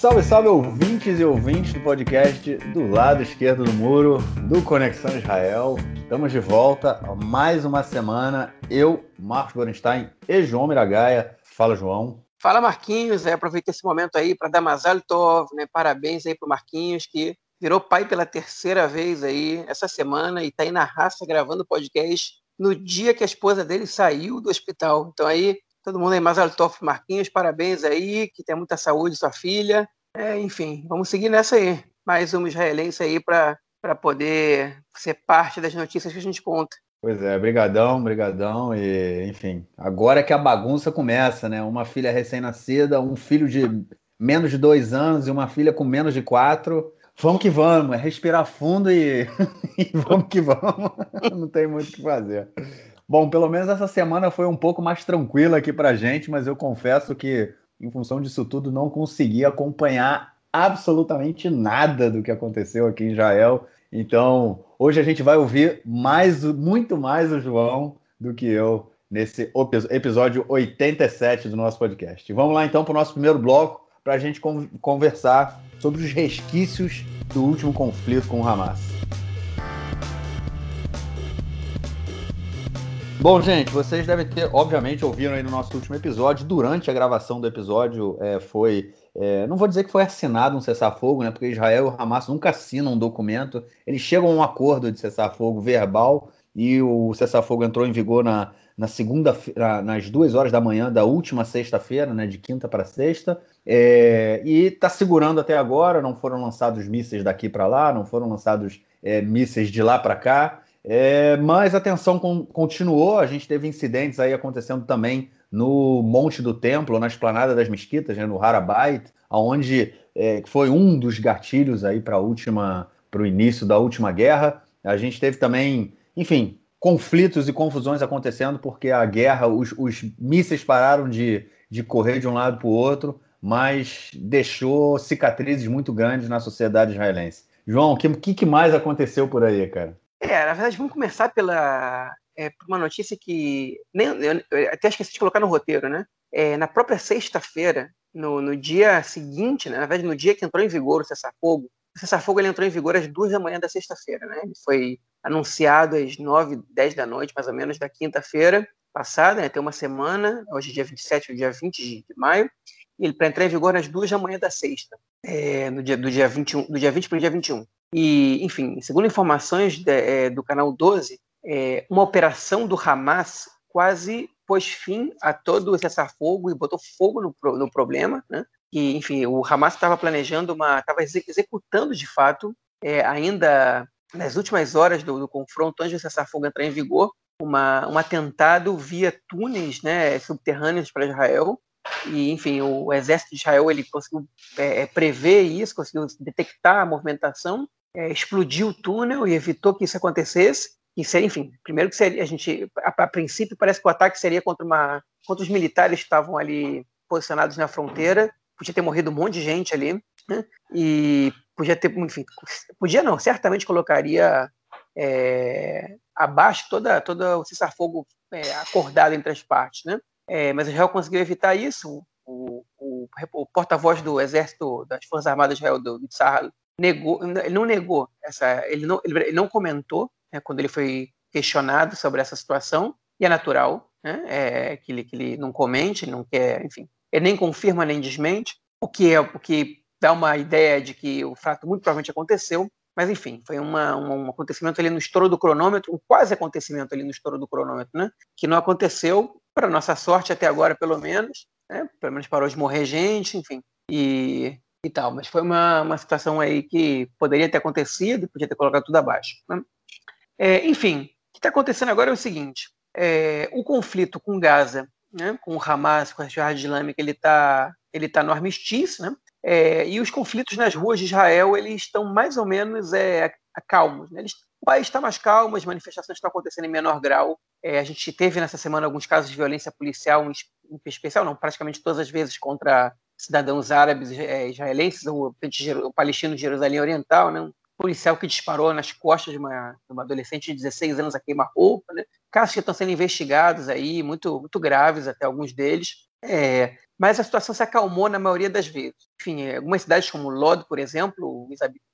Salve, salve, ouvintes e ouvintes do podcast do lado esquerdo do muro do Conexão Israel. Estamos de volta a mais uma semana. Eu, Marcos Gorenstein e João Miragaia. Fala, João. Fala, Marquinhos. É, aproveita esse momento aí para dar Mazal Tov, né? Parabéns aí pro Marquinhos, que virou pai pela terceira vez aí essa semana e está aí na raça gravando podcast no dia que a esposa dele saiu do hospital. Então aí Todo mundo aí, Tov Marquinhos, parabéns aí, que tenha muita saúde, sua filha. É, enfim, vamos seguir nessa aí. Mais um israelense aí para poder ser parte das notícias que a gente conta. Pois é, brigadão, brigadão, e enfim, agora é que a bagunça começa, né? Uma filha recém-nascida, um filho de menos de dois anos e uma filha com menos de quatro. Vamos que vamos, é respirar fundo e, e vamos que vamos. Não tem muito o que fazer. Bom, pelo menos essa semana foi um pouco mais tranquila aqui para gente, mas eu confesso que, em função disso tudo, não consegui acompanhar absolutamente nada do que aconteceu aqui em Israel. Então, hoje a gente vai ouvir mais, muito mais o João do que eu nesse episódio 87 do nosso podcast. Vamos lá então para o nosso primeiro bloco para a gente conversar sobre os resquícios do último conflito com o Hamas. Bom, gente, vocês devem ter, obviamente, ouviram aí no nosso último episódio. Durante a gravação do episódio, é, foi. É, não vou dizer que foi assinado um cessar-fogo, né? Porque Israel e Hamas nunca assinam um documento. Eles chegam a um acordo de cessar-fogo verbal e o cessar-fogo entrou em vigor na, na segunda, na, nas duas horas da manhã da última sexta-feira, né? De quinta para sexta. É, e está segurando até agora. Não foram lançados mísseis daqui para lá, não foram lançados é, mísseis de lá para cá. É, mas a tensão com, continuou, a gente teve incidentes aí acontecendo também no Monte do Templo, na esplanada das mesquitas, né, no Harabait, onde é, foi um dos gatilhos aí para última, para o início da última guerra. A gente teve também, enfim, conflitos e confusões acontecendo porque a guerra, os, os mísseis pararam de, de correr de um lado para o outro, mas deixou cicatrizes muito grandes na sociedade israelense. João, o que, que mais aconteceu por aí, cara? É, na verdade, vamos começar pela é, uma notícia que nem, eu, eu até esqueci de colocar no roteiro, né? É, na própria sexta-feira, no, no, dia seguinte, né, na verdade, no dia que entrou em vigor o cessar-fogo, o cessar-fogo entrou em vigor às duas da manhã da sexta-feira, né? Ele foi anunciado às nove, dez da noite, mais ou menos, da quinta-feira passada, né? Tem uma semana, hoje é dia 27, dia 20 de, de maio, e ele para entrar em vigor às duas da manhã da sexta, é, no dia, do dia 21, do dia 20 para o dia 21. E, enfim, segundo informações de, é, do canal 12, é, uma operação do Hamas quase pôs fim a todo o cessar-fogo e botou fogo no, no problema, né? E, enfim, o Hamas estava planejando uma, estava executando de fato, é, ainda nas últimas horas do, do confronto, antes do cessar-fogo entrar em vigor, uma, um atentado via túneis né, subterrâneos para Israel. E, enfim, o exército de Israel ele conseguiu é, prever isso, conseguiu detectar a movimentação é, explodiu o túnel e evitou que isso acontecesse. E seria, enfim, primeiro que seria, a gente, a, a, princípio, parece que o ataque seria contra, uma, contra os militares que estavam ali posicionados na fronteira. Podia ter morrido um monte de gente ali, né? E podia ter, enfim, podia não, certamente colocaria é, abaixo toda, toda o cessar-fogo é, acordado entre as partes, né? É, mas Israel conseguiu evitar isso. O, o, o porta-voz do exército das Forças Armadas Israel, do, do negou, ele não negou essa, ele não, ele não comentou né, quando ele foi questionado sobre essa situação e é natural, né, é, que, ele, que ele não comente, não quer, enfim, ele nem confirma nem desmente, o que é o que dá uma ideia de que o fato muito provavelmente aconteceu, mas enfim, foi uma, um, um acontecimento ali no estouro do cronômetro, um quase acontecimento ali no estouro do cronômetro, né, que não aconteceu, para nossa sorte até agora pelo menos, né, pelo menos parou de morrer gente, enfim, e e tal, mas foi uma, uma situação aí que poderia ter acontecido, podia ter colocado tudo abaixo. Né? É, enfim, o que está acontecendo agora é o seguinte: é, o conflito com Gaza, né, com o Hamas, com a Jihad Islâmica, ele está ele tá no armistício, né? É, e os conflitos nas ruas de Israel eles estão mais ou menos é, calmos. Né? Eles, o país está mais calmo, as manifestações estão acontecendo em menor grau. É, a gente teve nessa semana alguns casos de violência policial, em especial, não, praticamente todas as vezes contra cidadãos árabes é, israelenses, o, o palestino de Jerusalém Oriental, né? um policial que disparou nas costas de uma, de uma adolescente de 16 anos a queima-roupa, né? casos que estão sendo investigados aí, muito, muito graves até alguns deles, é, mas a situação se acalmou na maioria das vezes. Enfim, algumas cidades como Lod, por exemplo,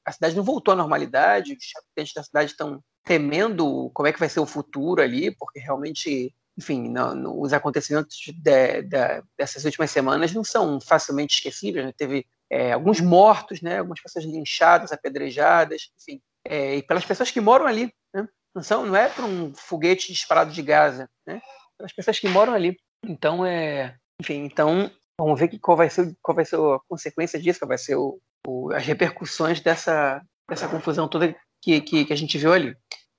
a cidade não voltou à normalidade, os habitantes da cidade estão temendo como é que vai ser o futuro ali, porque realmente, enfim, os acontecimentos de, de, dessas últimas semanas não são facilmente esquecíveis. Né? Teve é, alguns mortos, né? algumas pessoas linchadas, apedrejadas, enfim, é, e pelas pessoas que moram ali. Né? Não, são, não é para um foguete disparado de Gaza, né? pelas pessoas que moram ali. Então, é, enfim, então vamos ver que, qual, vai ser, qual vai ser a consequência disso, qual vai ser o, o, as repercussões dessa, dessa confusão toda que, que, que, a gente viu ali.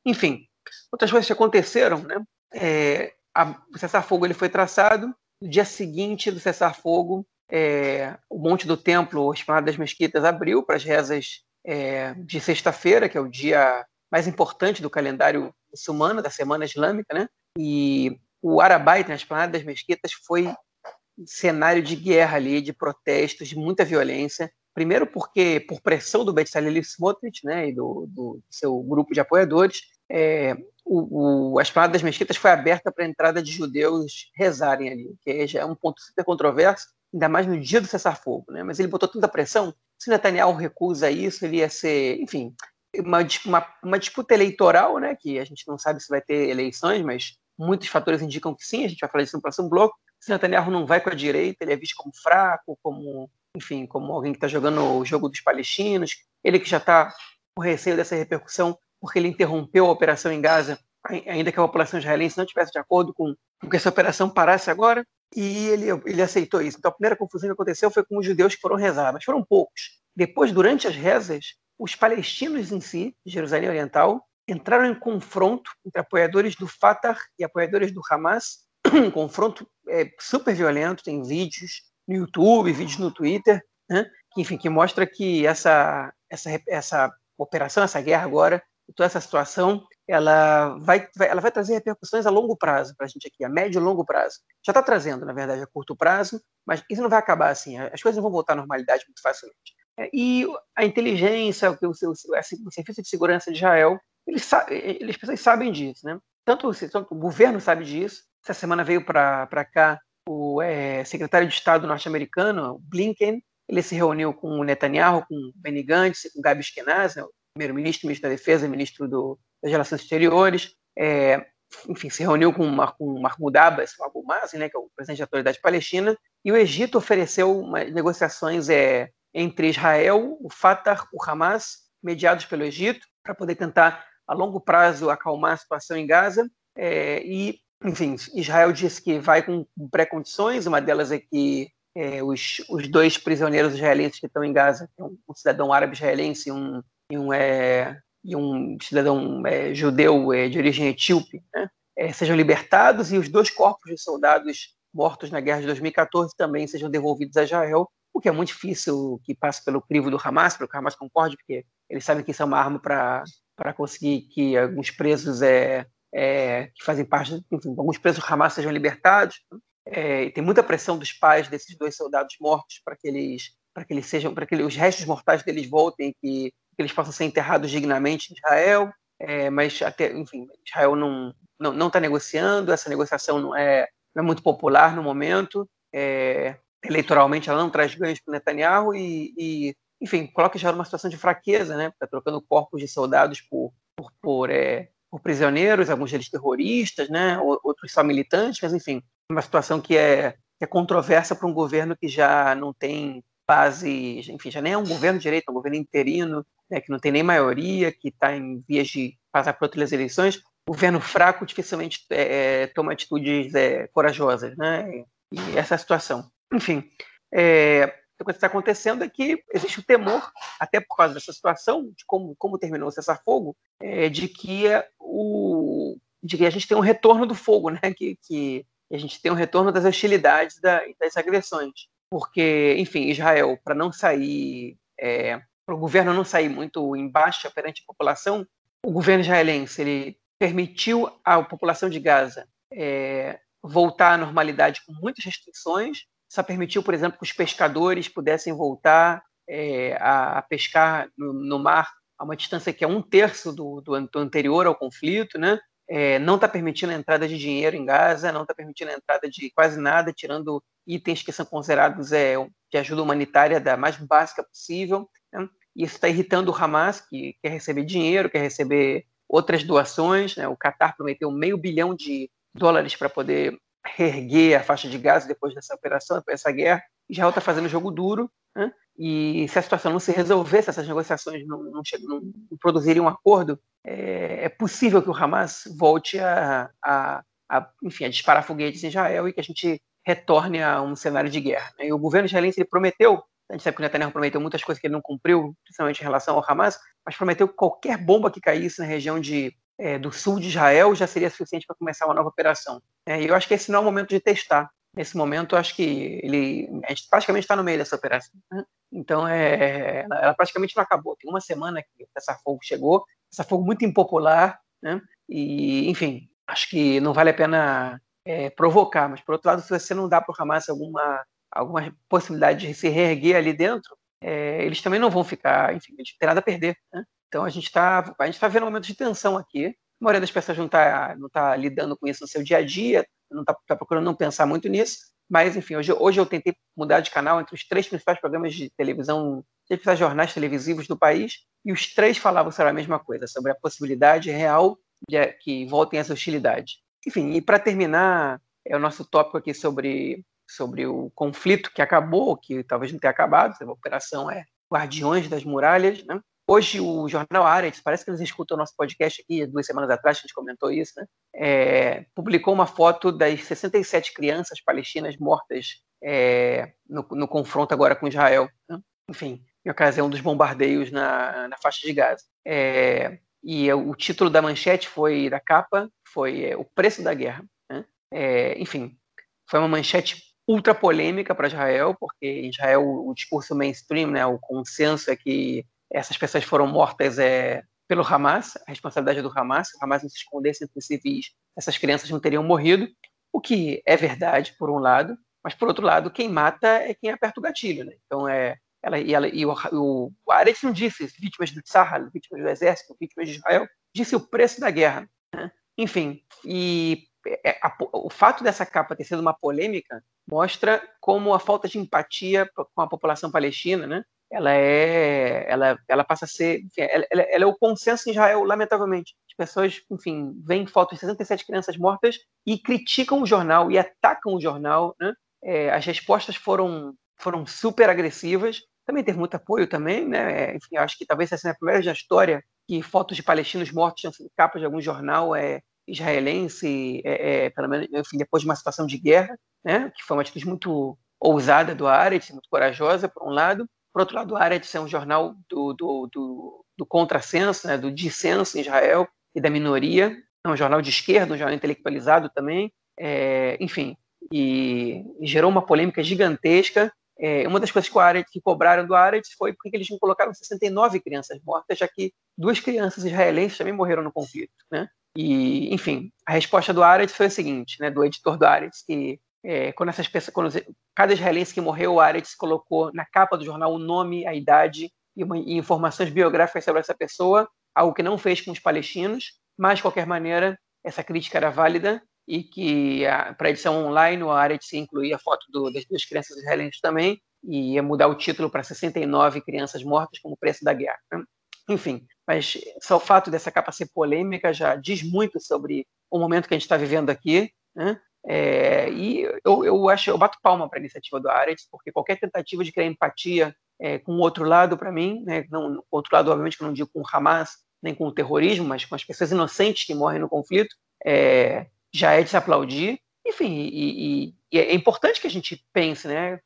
Enfim, outras coisas que aconteceram, né? É, a, o cessar-fogo ele foi traçado. No dia seguinte do cessar-fogo, é, o Monte do Templo, o Esplanada das Mesquitas, abriu para as rezas é, de sexta-feira, que é o dia mais importante do calendário muçulmano, da Semana Islâmica, né? E o Arabaita, nas Esplanada das Mesquitas, foi cenário de guerra ali, de protestos, de muita violência. Primeiro porque, por pressão do Bezalel Smotrich né, e do, do, seu grupo de apoiadores, é, o, o, a Esplanada das Mesquitas foi aberta para a entrada de judeus rezarem ali, que já é um ponto super controverso, ainda mais no dia do cessar-fogo. Né? Mas ele botou tanta pressão se Netanyahu recusa isso, ele ia ser, enfim, uma, uma, uma, disputa eleitoral, né, que a gente não sabe se vai ter eleições, mas muitos fatores indicam que sim, a gente vai falar disso no próximo bloco. Se Netanyahu não vai com a direita, ele é visto como fraco, como, enfim, como alguém que está jogando o jogo dos palestinos, ele que já está com receio dessa repercussão porque ele interrompeu a operação em Gaza, ainda que a população israelense não estivesse de acordo com, com que essa operação parasse agora, e ele, ele aceitou isso. Então a primeira confusão que aconteceu foi com os judeus que foram rezar, mas foram poucos. Depois, durante as rezas, os palestinos em si, de Jerusalém Oriental, entraram em confronto entre apoiadores do Fatah e apoiadores do Hamas, um confronto é, super violento, tem vídeos no YouTube, vídeos no Twitter, né? enfim, que mostra que essa, essa, essa operação, essa guerra agora, toda essa situação, ela vai, ela vai trazer repercussões a longo prazo para a gente aqui, a médio e longo prazo. Já está trazendo, na verdade, a curto prazo, mas isso não vai acabar assim. As coisas não vão voltar à normalidade muito facilmente. É, e a inteligência, o, o, o serviço de segurança de Israel, eles, eles, as pessoas sabem disso, né? Tanto, tanto o governo sabe disso. Essa semana veio para cá o é, secretário de Estado norte-americano, Blinken, ele se reuniu com o Netanyahu, com o Benny Gantz, com o Gabi Ashkenazi, né, primeiro-ministro, ministro da Defesa, ministro do, das Relações Exteriores, é, enfim, se reuniu com, o Mahmoud Abbas, o Abu Mazen, né, que é o presidente da Autoridade Palestina, e o Egito ofereceu uma, negociações é, entre Israel, o Fatah, o Hamas, mediados pelo Egito, para poder tentar, a longo prazo, acalmar a situação em Gaza. É, e, enfim, Israel disse que vai com pré-condições, uma delas é que é, os, os, dois prisioneiros israelenses que estão em Gaza, é um, um cidadão árabe israelense e um, e um, é, e um cidadão é, judeu é, de origem etíope, né, é, sejam libertados e os dois corpos de soldados mortos na guerra de 2014 também sejam devolvidos a Israel, o que é muito difícil que passe pelo crivo do Hamas, para o Hamas concorde, porque eles sabem que isso é uma arma para conseguir que alguns presos é, é, que fazem parte, enfim, alguns presos do Hamas sejam libertados. É, tem muita pressão dos pais desses dois soldados mortos para que eles para que eles sejam para que os restos mortais deles voltem que, que eles possam ser enterrados dignamente em Israel é, mas até enfim Israel não não está negociando essa negociação não é, não é muito popular no momento é, eleitoralmente ela não traz ganhos para Netanyahu e, e, enfim, coloca Israel numa situação de fraqueza, né? Está trocando corpos de soldados por, por, por, é, por, prisioneiros, alguns deles terroristas, né? Outros só militantes, mas enfim, uma situação que é, que é controversa para um governo que já não tem base, enfim, já nem é um governo de direita, é um governo interino, né, que não tem nem maioria, que está em vias de passar por outras eleições. Governo fraco dificilmente é, é toma atitudes é, corajosas, né? E essa é a situação. Enfim, é, o que está acontecendo é que existe o temor, até por causa dessa situação, de como, como terminou o cessar-fogo, é, de, que o, de que a gente tem um retorno do fogo, né? que, que a gente tem um retorno das hostilidades da, das agressões. Porque, enfim, Israel, para não sair, é, para o governo não sair muito em baixa perante a população, o governo israelense ele permitiu à população de Gaza é, voltar à normalidade com muitas restrições, só permitiu, por exemplo, que os pescadores pudessem voltar é, a, a, pescar no, no, mar a uma distância que é um terço do, do, do, anterior ao conflito, né? é, não está permitindo a entrada de dinheiro em Gaza, não está permitindo a entrada de quase nada, tirando itens que são considerados é, de ajuda humanitária da mais básica possível. Né? Isso está irritando o Hamas, que quer receber dinheiro, quer receber outras doações. Né? O Qatar prometeu meio bilhão de dólares para poder reerguer a faixa de Gaza depois dessa operação, depois dessa guerra. Israel está fazendo jogo duro. Né? E se a situação não se resolver, se essas negociações não, não, não, não produzirem um acordo, é, é, possível que o Hamas volte a, a, a, enfim, a disparar foguetes em Israel e que a gente retorne a um cenário de guerra. E o governo israelense ele prometeu, a gente sabe que o Netanyahu prometeu muitas coisas que ele não cumpriu, principalmente em relação ao Hamas, mas prometeu que qualquer bomba que caísse na região de, é, do sul de Israel já seria suficiente para começar uma nova operação. É, e eu acho que esse não é o momento de testar. Nesse momento, acho que ele, a gente praticamente está no meio dessa operação. Né? Então, é, ela praticamente não acabou. Tem uma semana que essa fogo chegou, essa fogo muito impopular, né? E, enfim, acho que não vale a pena é, provocar. Mas, por outro lado, se você não dá para o Hamas alguma, alguma possibilidade de se reerguer ali dentro, é, eles também não vão ficar, enfim, não têm nada a perder. Né? Então, a gente está tá vendo um momento de tensão aqui. A maioria das pessoas não está não tá lidando com isso no seu dia a dia, não está tá procurando não pensar muito nisso. Mas, enfim, hoje, hoje eu tentei mudar de canal entre os três principais programas de televisão, três principais jornais televisivos do país, e os três falavam sobre a mesma coisa, sobre a possibilidade real de que voltem as hostilidades. Enfim, e para terminar, é o nosso tópico aqui sobre, sobre o conflito que acabou, que talvez não tenha acabado, a operação é Guardiões das Muralhas, né? Hoje o jornal Arendt, parece que eles escutam o nosso podcast aqui, duas semanas atrás, a gente comentou isso, né? É, publicou uma foto das 67 crianças palestinas mortas é, no, no, confronto agora com Israel. Né? Enfim, em ocasião dos bombardeios na, na faixa de Gaza. É, e o título da manchete foi, da capa, foi é, O Preço da Guerra. Né? É, enfim, foi uma manchete ultra polêmica para Israel, porque em Israel o discurso mainstream, né, o consenso é que essas pessoas foram mortas é, pelo Hamas, a responsabilidade é do Hamas. Se o Hamas não se escondesse entre civis, essas crianças não teriam morrido, o que é verdade, por um lado, mas por outro lado, quem mata é quem aperta o gatilho. Né? Então, é, ela, e, ela, e o, o, o Aretz não disse vítimas do Tsahal, vítimas do exército, vítimas de Israel, disse o preço da guerra. Né? Enfim, e a, o fato dessa capa ter sido uma polêmica mostra como a falta de empatia com a população palestina, né? ela é, ela, ela passa a ser, ela, ela, é o consenso em Israel, lamentavelmente. As pessoas, enfim, veem fotos de 67 crianças mortas e criticam o jornal e atacam o jornal, né? É, as respostas foram, foram super agressivas. Também teve muito apoio também, né? É, enfim, acho que talvez essa seja a primeira vez na história que fotos de palestinos mortos tinham sido capa de algum jornal é, israelense, é, é, pelo menos, enfim, depois de uma situação de guerra, né? Que foi uma atitude muito ousada do Aretz, muito corajosa, por um lado, por outro lado, a Haaretz é um jornal do, do, do, do contrassenso, né, do dissenso em Israel e da minoria. É um jornal de esquerda, um jornal intelectualizado também. É, enfim, e, e, gerou uma polêmica gigantesca. É, uma das coisas que, o Aretz, que cobraram do Aretz foi porque eles não colocaram 69 crianças mortas, já que duas crianças israelenses também morreram no conflito. Né? E, enfim, a resposta do Aretz foi a seguinte, né, do editor do Aretz, que é, quando essas pessoas, quando cada israelense que morreu, o Aretz colocou na capa do jornal o nome, a idade e, uma, e, informações biográficas sobre essa pessoa, algo que não fez com os palestinos, mas de qualquer maneira essa crítica era válida e que para edição online o Aretz incluía a foto do, das duas crianças israelenses também e ia mudar o título para 69 crianças mortas como preço da guerra. Né? Enfim, mas só o fato dessa capa ser polêmica já diz muito sobre o momento que a gente está vivendo aqui, né? É, e eu, eu acho, eu bato palma para a iniciativa do Aretz, porque qualquer tentativa de criar empatia é, com o outro lado, para mim, né, não, outro lado, obviamente, que eu não digo com o Hamas, nem com o terrorismo, mas com as pessoas inocentes que morrem no conflito, é, já é de se aplaudir. Enfim, e, e, e, é importante que a gente pense, né?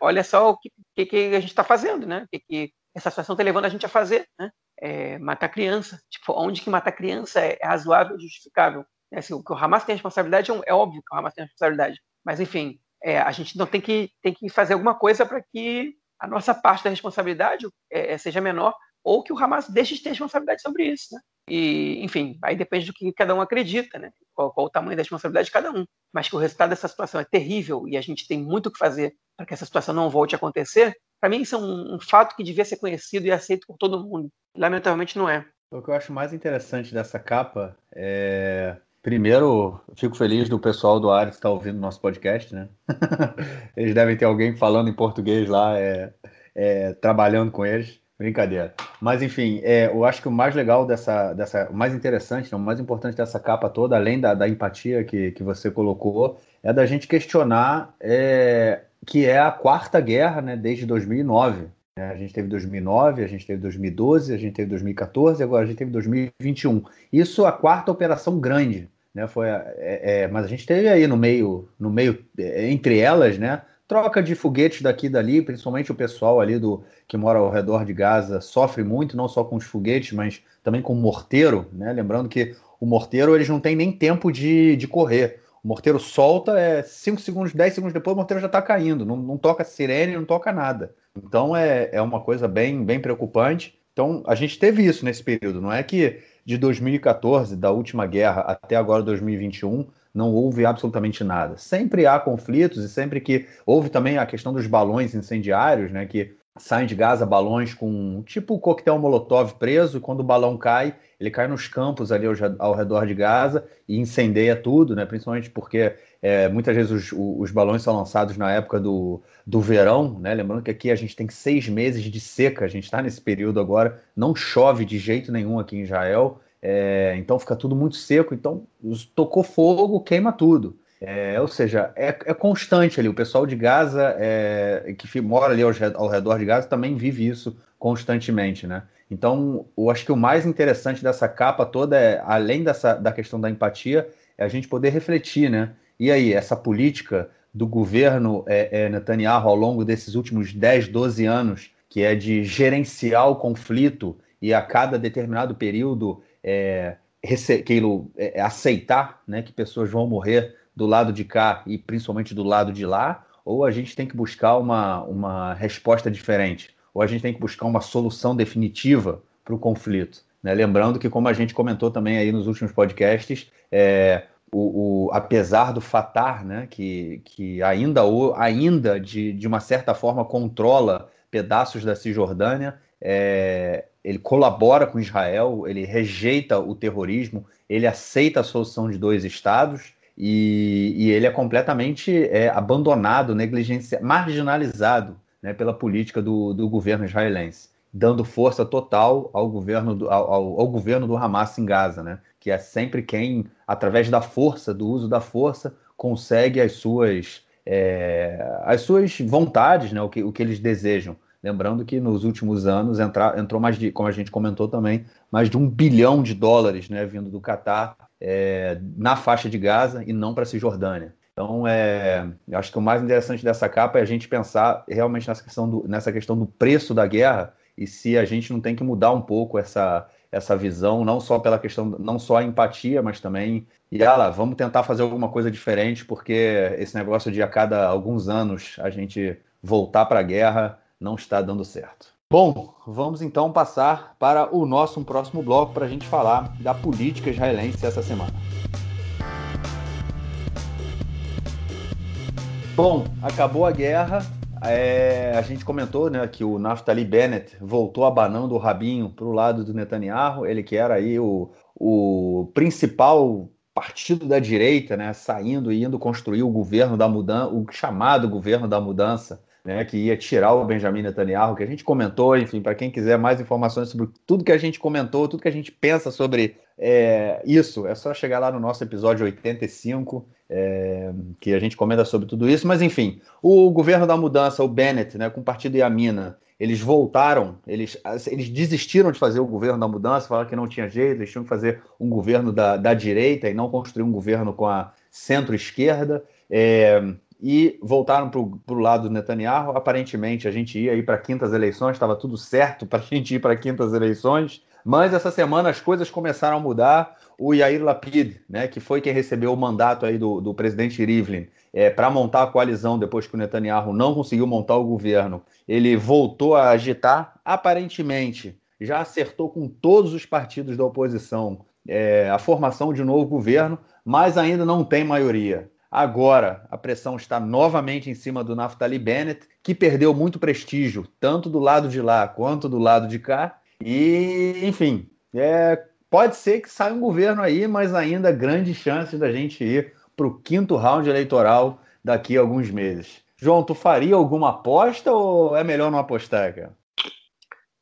Olha, só o que, que, que, a gente está fazendo, né? Que, que essa situação está levando a gente a fazer, né? É, matar criança. Tipo, onde que matar criança é razoável e justificável? É, assim, o que o Hamas tem responsabilidade é, é, óbvio que o Hamas tem responsabilidade, mas enfim, é, a gente não tem que, tem que fazer alguma coisa para que a nossa parte da responsabilidade é, é, seja menor ou que o Hamas deixe de ter responsabilidade sobre isso, né? E, enfim, aí depende do que cada um acredita, né? Qual, qual, o tamanho da responsabilidade de cada um. Mas que o resultado dessa situação é terrível e a gente tem muito o que fazer para que essa situação não volte a acontecer, para mim isso é um, um fato que devia ser conhecido e aceito por todo mundo. Lamentavelmente não é. O que eu acho mais interessante dessa capa é. Primeiro, fico feliz do pessoal do Ares estar ouvindo nosso podcast, né? eles devem ter alguém falando em português lá, é, é, trabalhando com eles. Brincadeira. Mas, enfim, é, eu acho que o mais legal dessa, dessa o mais interessante, não, o mais importante dessa capa toda, além da, da empatia que, que você colocou, é da gente questionar é, que é a quarta guerra, né, desde 2009. É, a gente teve 2009, a gente teve 2012, a gente teve 2014, agora a gente teve 2021. Isso a quarta operação grande, né? Foi, é, é, mas a gente teve aí no meio, no meio é, entre elas, né? Troca de foguetes daqui e dali, principalmente o pessoal ali do que mora ao redor de Gaza sofre muito, não só com os foguetes, mas também com o morteiro, né? Lembrando que o morteiro eles não tem nem tempo de, de correr. O morteiro solta, é 5 segundos, 10 segundos depois o morteiro já está caindo, não, não toca sirene, não toca nada. Então é, é uma coisa bem, bem preocupante. Então a gente teve isso nesse período, não é que de 2014, da última guerra, até agora 2021, não houve absolutamente nada. Sempre há conflitos e sempre que houve também a questão dos balões incendiários, né, que saem de Gaza balões com tipo coquetel molotov preso, e quando o balão cai, ele cai nos campos ali ao, ao redor de Gaza e incendeia tudo, né? principalmente porque é, muitas vezes os, os, balões são lançados na época do, do verão, né? lembrando que aqui a gente tem seis meses de seca, a gente está nesse período agora, não chove de jeito nenhum aqui em Israel, é, então fica tudo muito seco, então tocou fogo, queima tudo. É, ou seja, é, é, constante ali. O pessoal de Gaza, é, que mora ali ao, ao, redor de Gaza, também vive isso constantemente, né? Então, eu acho que o mais interessante dessa capa toda é, além dessa, da questão da empatia, é a gente poder refletir, né? E aí, essa política do governo é, é Netanyahu ao longo desses últimos 10, 12 anos, que é de gerenciar o conflito e a cada determinado período é, que ele, é, aceitar né, que pessoas vão morrer do lado de cá e principalmente do lado de lá, ou a gente tem que buscar uma, uma resposta diferente, ou a gente tem que buscar uma solução definitiva para o conflito. Né? Lembrando que, como a gente comentou também aí nos últimos podcasts, é, o, o, apesar do Fatah, né, que, que ainda, ainda de, de uma certa forma controla pedaços da Cisjordânia, é, ele colabora com Israel, ele rejeita o terrorismo, ele aceita a solução de dois estados e, e ele é completamente é, abandonado, negligenciado, marginalizado né, pela política do, do, governo israelense, dando força total ao governo do, ao, ao, governo do Hamas em Gaza, né, que é sempre quem, através da força, do uso da força, consegue as suas, é, as suas vontades, né, o, que, o que eles desejam. Lembrando que nos últimos anos entra, entrou mais de, como a gente comentou também, mais de um bilhão de dólares né, vindo do Catar é, na faixa de Gaza e não para a Cisjordânia. Então, é, acho que o mais interessante dessa capa é a gente pensar realmente nessa questão do, nessa questão do preço da guerra e se a gente não tem que mudar um pouco essa, essa visão, não só pela questão, não só a empatia, mas também, e ah vamos tentar fazer alguma coisa diferente, porque esse negócio de a cada alguns anos a gente voltar para a guerra não está dando certo. Bom, vamos então passar para o nosso próximo bloco para a gente falar da política israelense essa semana. Bom, acabou a guerra. É, a gente comentou né, que o Naftali Bennett voltou abanando o rabinho para o lado do Netanyahu, ele que era aí o, o principal partido da direita, né, saindo e indo construir o governo da mudança, o chamado governo da mudança, né, que ia tirar o Benjamin Netanyahu, que a gente comentou, enfim, para quem quiser mais informações sobre tudo que a gente comentou, tudo que a gente pensa sobre é, isso, é só chegar lá no nosso episódio 85, é, que a gente comenta sobre tudo isso. Mas, enfim, o governo da mudança, o Bennett, né, com o partido Yamina, eles voltaram, eles, eles desistiram de fazer o governo da mudança, falaram que não tinha jeito, eles tinham que fazer um governo da, da direita e não construir um governo com a centro-esquerda. É, e voltaram para o lado do Netanyahu. Aparentemente, a gente ia ir para quintas eleições, estava tudo certo para a gente ir para quintas eleições, mas essa semana as coisas começaram a mudar. O Yair Lapid, né, que foi quem recebeu o mandato aí do, do presidente Rivlin é, para montar a coalizão depois que o Netanyahu não conseguiu montar o governo, ele voltou a agitar. Aparentemente, já acertou com todos os partidos da oposição é, a formação de um novo governo, mas ainda não tem maioria. Agora, a pressão está novamente em cima do Naftali Bennett, que perdeu muito prestígio, tanto do lado de lá quanto do lado de cá. E, enfim, É, pode ser que saia um governo aí, mas ainda grande chance da gente ir para o quinto round eleitoral daqui a alguns meses. João, tu faria alguma aposta ou é melhor não apostar, cara?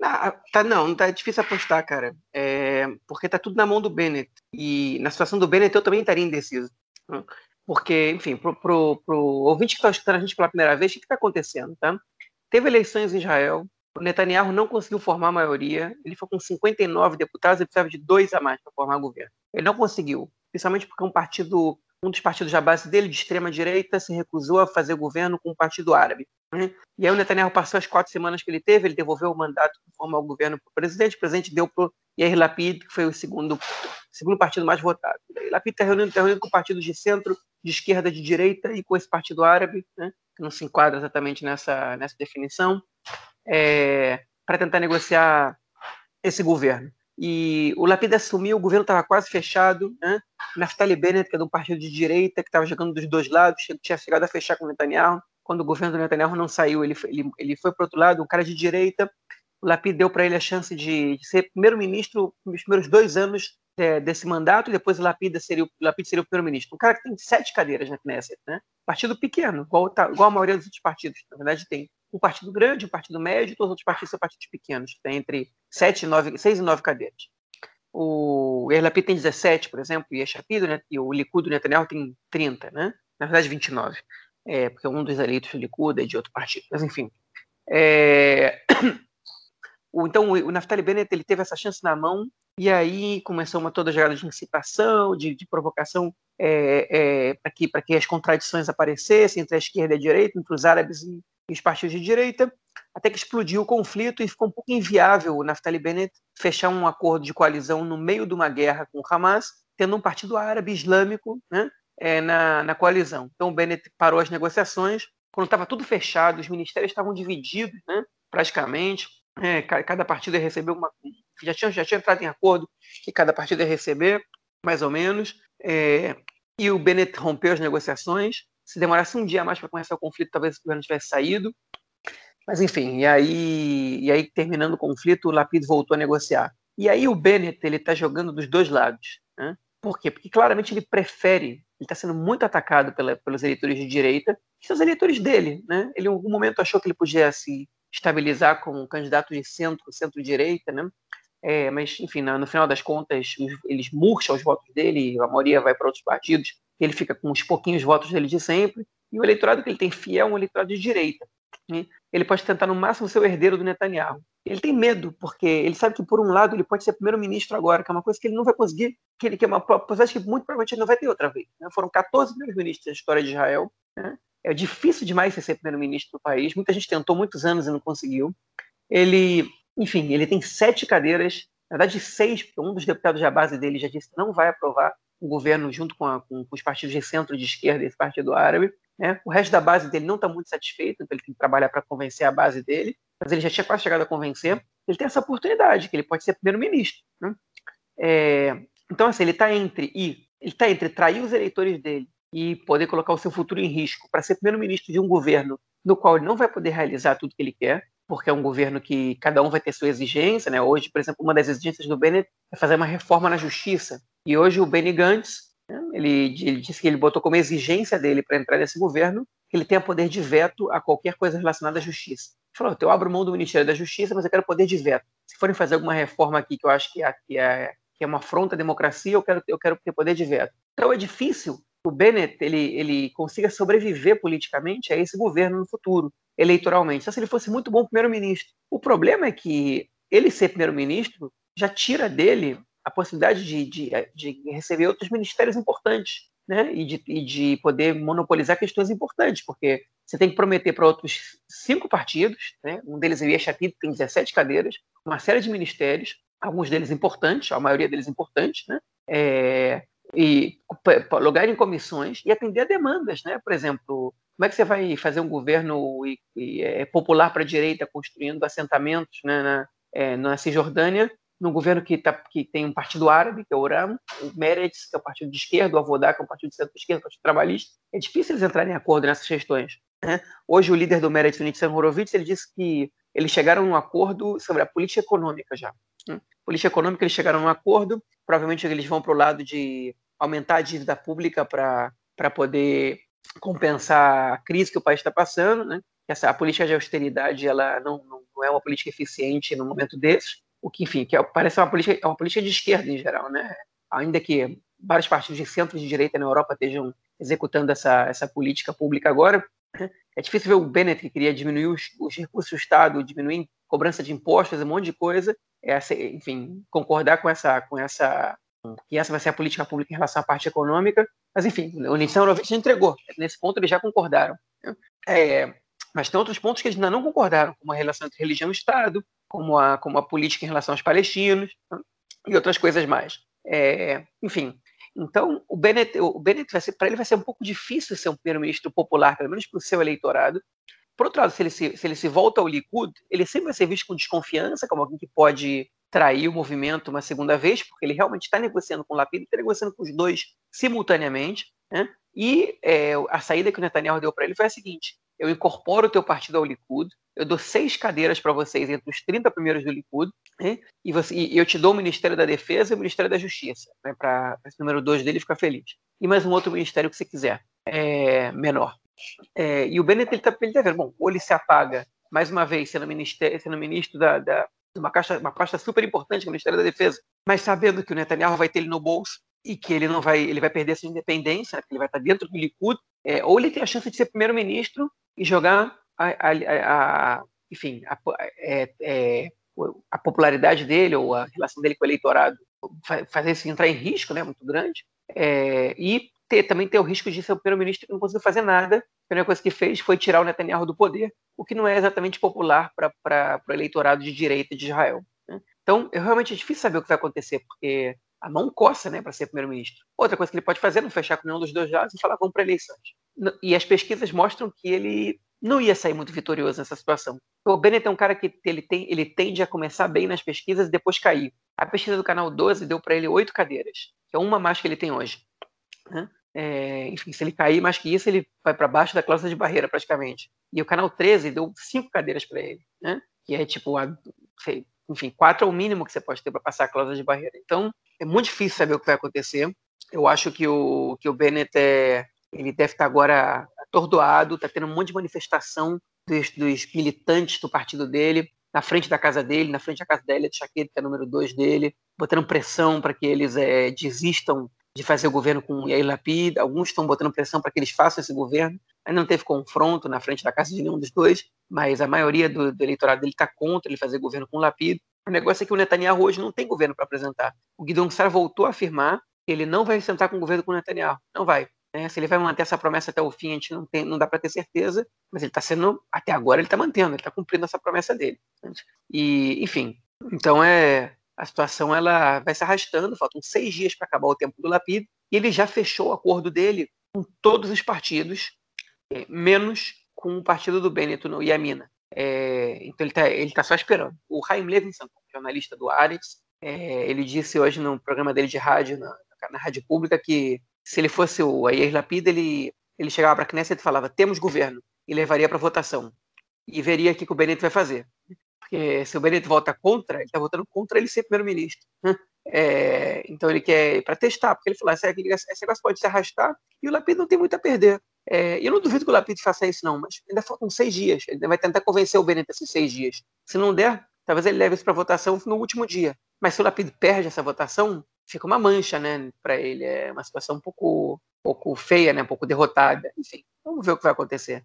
Não, tá, não, não tá difícil apostar, cara. É, porque tá tudo na mão do Bennett. E na situação do Bennett eu também estaria indeciso. Porque, enfim, pro, pro ouvinte que está escutando a gente pela primeira vez, o que está acontecendo, tá? Teve eleições em Israel, o Netanyahu não conseguiu formar a maioria, ele foi com 59 deputados, ele precisava de dois a mais para formar governo. Ele não conseguiu, principalmente porque um partido um dos partidos da base dele, de extrema direita, se recusou a fazer governo com o Partido Árabe. Né? E aí o Netanyahu passou as quatro semanas que ele teve, ele devolveu o mandato de formar o governo para o presidente, o presidente deu para o Yair Lapid, que foi o segundo, segundo partido mais votado. E Lapid está reunindo, tá reunindo com partidos de centro, de esquerda, de direita e com esse Partido Árabe, né? que não se enquadra exatamente nessa, nessa definição, é, para tentar negociar esse governo. E o Lapid assumiu, o governo estava quase fechado, né? Naftali Bennett, que é de um partido de direita, que estava jogando dos dois lados, tinha chegado a fechar com o Netanyahu. Quando o governo do Netanyahu não saiu, ele, ele, ele foi para o outro lado, um cara de direita. O Lapid deu para ele a chance de, de ser primeiro-ministro nos primeiros dois anos é, desse mandato, e depois o Lapid seria, o seria o primeiro-ministro. Um cara que tem sete cadeiras na Knesset, né? Partido pequeno, igual, tá, igual a maioria dos outros partidos. Na verdade, tem um partido grande, um partido médio, todos os outros partidos são partidos pequenos, tem entre 7 e 9, 6 e 9 cadeiras. O Erlapid tem 17, por exemplo, e, Chapido, né, e o Likud do Netanyahu tem 30, né? na verdade 29, é, porque um dos eleitos do Likud é de outro partido, mas enfim. É... Então o Naftali Bennett ele teve essa chance na mão e aí começou uma toda jogada de incitação, de, de provocação é, é, para que, que as contradições aparecessem entre a esquerda e a direita, entre os árabes e, e os partidos de direita, até que explodiu o conflito e ficou um pouco inviável o Naftali Bennett fechar um acordo de coalizão no meio de uma guerra com o Hamas, tendo um partido árabe islâmico né, é, na, na coalizão. Então o Bennett parou as negociações, quando estava tudo fechado, os ministérios estavam divididos, né, praticamente, é, cada partido ia receber uma. Já tinha, já tinha entrado em acordo que cada partido ia receber, mais ou menos, é, e o Bennett rompeu as negociações se demorasse um dia mais para começar o conflito, talvez o governo tivesse saído. Mas enfim, e aí, e aí terminando o conflito, o Lapid voltou a negociar. E aí o Bennett ele está jogando dos dois lados. Né? Por quê? Porque claramente ele prefere, ele está sendo muito atacado pela, pelos eleitores de direita, que são os eleitores dele. Né? Ele em algum momento achou que ele podia se estabilizar como um candidato de centro, centro-direita, né? É, mas, enfim, no, final das contas, eles murcham os votos dele, a maioria vai para outros partidos ele fica com os pouquinhos votos dele de sempre, e o eleitorado que ele tem fiel é um eleitorado de direita. Né? Ele pode tentar no máximo ser o herdeiro do Netanyahu. Ele tem medo, porque ele sabe que, por um lado, ele pode ser primeiro-ministro agora, que é uma coisa que ele não vai conseguir, que, ele, que é uma possibilidade que muito provavelmente ele não vai ter outra vez. Né? Foram 14 primeiros-ministros na história de Israel. Né? É difícil demais ser primeiro-ministro do país. Muita gente tentou muitos anos e não conseguiu. Ele, enfim, ele tem sete cadeiras, na verdade seis, porque um dos deputados da base dele já disse que não vai aprovar o governo junto com, a, com, com, os partidos de centro de esquerda e esse partido árabe. Né? O resto da base dele não está muito satisfeito, então ele tem que trabalhar para convencer a base dele, mas ele já tinha quase chegado a convencer. Ele tem essa oportunidade, que ele pode ser primeiro-ministro. Né? É, então, assim, ele está entre e ele está entre trair os eleitores dele e poder colocar o seu futuro em risco para ser primeiro-ministro de um governo no qual ele não vai poder realizar tudo que ele quer, porque é um governo que cada um vai ter sua exigência, né? Hoje, por exemplo, uma das exigências do Bennett é fazer uma reforma na justiça, e hoje o Benny Gantz, né, ele, ele disse que ele botou como exigência dele para entrar nesse governo que ele tenha poder de veto a qualquer coisa relacionada à justiça. Ele falou, eu abro mão do Ministério da Justiça, mas eu quero poder de veto. Se forem fazer alguma reforma aqui que eu acho que é, que é, que é uma afronta à democracia, eu quero, eu quero ter poder de veto. Então é difícil o Bennett ele, ele consiga sobreviver politicamente a esse governo no futuro, eleitoralmente. Só se ele fosse muito bom primeiro-ministro. O problema é que ele ser primeiro-ministro já tira dele a possibilidade de, de, de receber outros ministérios importantes, né? E de, e de poder monopolizar questões importantes, porque você tem que prometer para outros cinco partidos, né? Um deles é o Yeshapid, tem 17 cadeiras, uma série de ministérios, alguns deles importantes, a maioria deles importantes, né? É, e lugar em comissões e atender a demandas, né? Por exemplo, como é que você vai fazer um governo e, e, é, popular para a direita construindo assentamentos né, na, é, na Cisjordânia num governo que, tá, que tem um partido árabe, que é o Oram, o Meretz, que é o partido de esquerda, o Avodá, que é o partido de centro-esquerda, o partido trabalhista. É difícil eles entrarem em acordo nessas questões. Né? Hoje, o líder do Meretz, o Nitzan Horowitz, ele disse que eles chegaram a um acordo sobre a política econômica já. Política econômica, eles chegaram a um acordo, provavelmente eles vão para o lado de aumentar a dívida pública para poder compensar a crise que o país está passando, né? Essa, a política de austeridade ela não, não, não, é uma política eficiente no momento desses, o que, enfim, que é, parece uma política, é uma política de esquerda em geral, né? Ainda que vários partidos de centro de direita na Europa estejam executando essa, essa política pública agora, né? é difícil ver o Bennett que queria diminuir os, os recursos do Estado, diminuir cobrança de impostos, um monte de coisa, é, enfim, concordar com essa, com essa que essa vai ser a política pública em relação à parte econômica, mas enfim, o Nixon já entregou, nesse ponto eles já concordaram. É, mas tem outros pontos que eles ainda não concordaram, como a relação entre religião e Estado, como a, como a política em relação aos palestinos e outras coisas mais. É, enfim, então o Bennett, o Bennett para ele vai ser um pouco difícil ser um primeiro-ministro popular, pelo menos para o seu eleitorado. Por outro lado, se ele se, se ele se volta ao Likud, ele sempre vai ser visto com desconfiança, como alguém que pode trair o movimento uma segunda vez, porque ele realmente está negociando com o Lapid, está negociando com os dois simultaneamente. Né? E é, a saída que o Netanyahu deu para ele foi a seguinte: eu incorporo o teu partido ao Likud, eu dou seis cadeiras para vocês entre os 30 primeiros do Likud, né? e, você, e, eu te dou o Ministério da Defesa e o Ministério da Justiça, né? para esse número dois dele ficar feliz. E mais um outro ministério que você quiser, é, menor. É, e o Bennett está tá vendo, bom, ou ele se apaga mais uma vez sendo, ministério, sendo ministro da, da uma, caixa, uma pasta super importante no Ministério da Defesa, mas sabendo que o Netanyahu vai ter ele no bolso e que ele não vai, ele vai perder sua independência, né, que ele vai estar dentro do Likud, é, ou ele tem a chance de ser primeiro-ministro e jogar a, a, a enfim, a, é, é, a, popularidade dele ou a relação dele com o eleitorado, fazer isso entrar em risco, né, muito grande, é, e ter, também ter o risco de ser o primeiro-ministro que não conseguiu fazer nada. A primeira coisa que fez foi tirar o Netanyahu do poder, o que não é exatamente popular para o eleitorado de direita de Israel. Né? Então, é realmente difícil saber o que vai acontecer, porque a mão coça né, para ser primeiro-ministro. Outra coisa que ele pode fazer é não fechar com nenhum dos dois lados e falar vamos para eleições. E as pesquisas mostram que ele não ia sair muito vitorioso nessa situação. O Bennett é um cara que ele, tem, ele tende a começar bem nas pesquisas e depois cair. A pesquisa do canal 12 deu para ele oito cadeiras, que é uma mais que ele tem hoje. Né? É, enfim, se ele cair mais que isso, ele vai para baixo da cláusula de barreira, praticamente. E o canal 13 deu cinco cadeiras para ele, né? Que é tipo, a, sei, enfim, quatro é o mínimo que você pode ter para passar a cláusula de barreira. Então, é muito difícil saber o que vai acontecer. Eu acho que o, que o Bennett é, ele deve estar agora atordoado, está tendo um monte de manifestação dos, dos, militantes do partido dele, na frente da casa dele, na frente da casa da Elia de Chaqueta, que é número dois dele, botando pressão para que eles é, desistam de fazer o governo com Yair Lapid, alguns estão botando pressão para que eles façam esse governo. Ainda não teve confronto na frente da casa de nenhum dos dois, mas a maioria do, do eleitorado dele está contra ele fazer governo com Lapid. O negócio é que o Netanyahu hoje não tem governo para apresentar. O Guidon Sar voltou a afirmar que ele não vai sentar com o governo com o Netanyahu. Não vai. É, se ele vai manter essa promessa até o fim, a gente não, tem, não dá para ter certeza, mas ele está sendo, até agora, ele está mantendo, ele está cumprindo essa promessa dele. E, enfim, então é, a situação ela vai se arrastando, faltam seis dias para acabar o tempo do Lapid, e ele já fechou o acordo dele com todos os partidos, é, menos com o partido do Bennett no Yamina. É, então ele está tá só esperando. O Chaim Levinson, jornalista do Aretz, é, ele disse hoje no programa dele de rádio, na, na rádio pública, que se ele fosse o Yair Lapid, ele, ele chegava para a Knesset e falava, temos governo, e levaria para votação. E veria o que o Bennett vai fazer. Porque se o Benedito vota contra, ele está votando contra ele ser primeiro-ministro. É, então ele quer para testar, porque ele falou: esse, negócio pode se arrastar e o Lapid não tem muito a perder. É, eu não duvido que o Lapid faça isso, não, mas ainda faltam seis dias. Ele vai tentar convencer o Benedito esses seis dias. Se não der, talvez ele leve isso para votação no último dia. Mas se o Lapid perde essa votação, fica uma mancha, né, para ele. É uma situação um pouco, um pouco feia, né, um pouco derrotada. Enfim, vamos ver o que vai acontecer.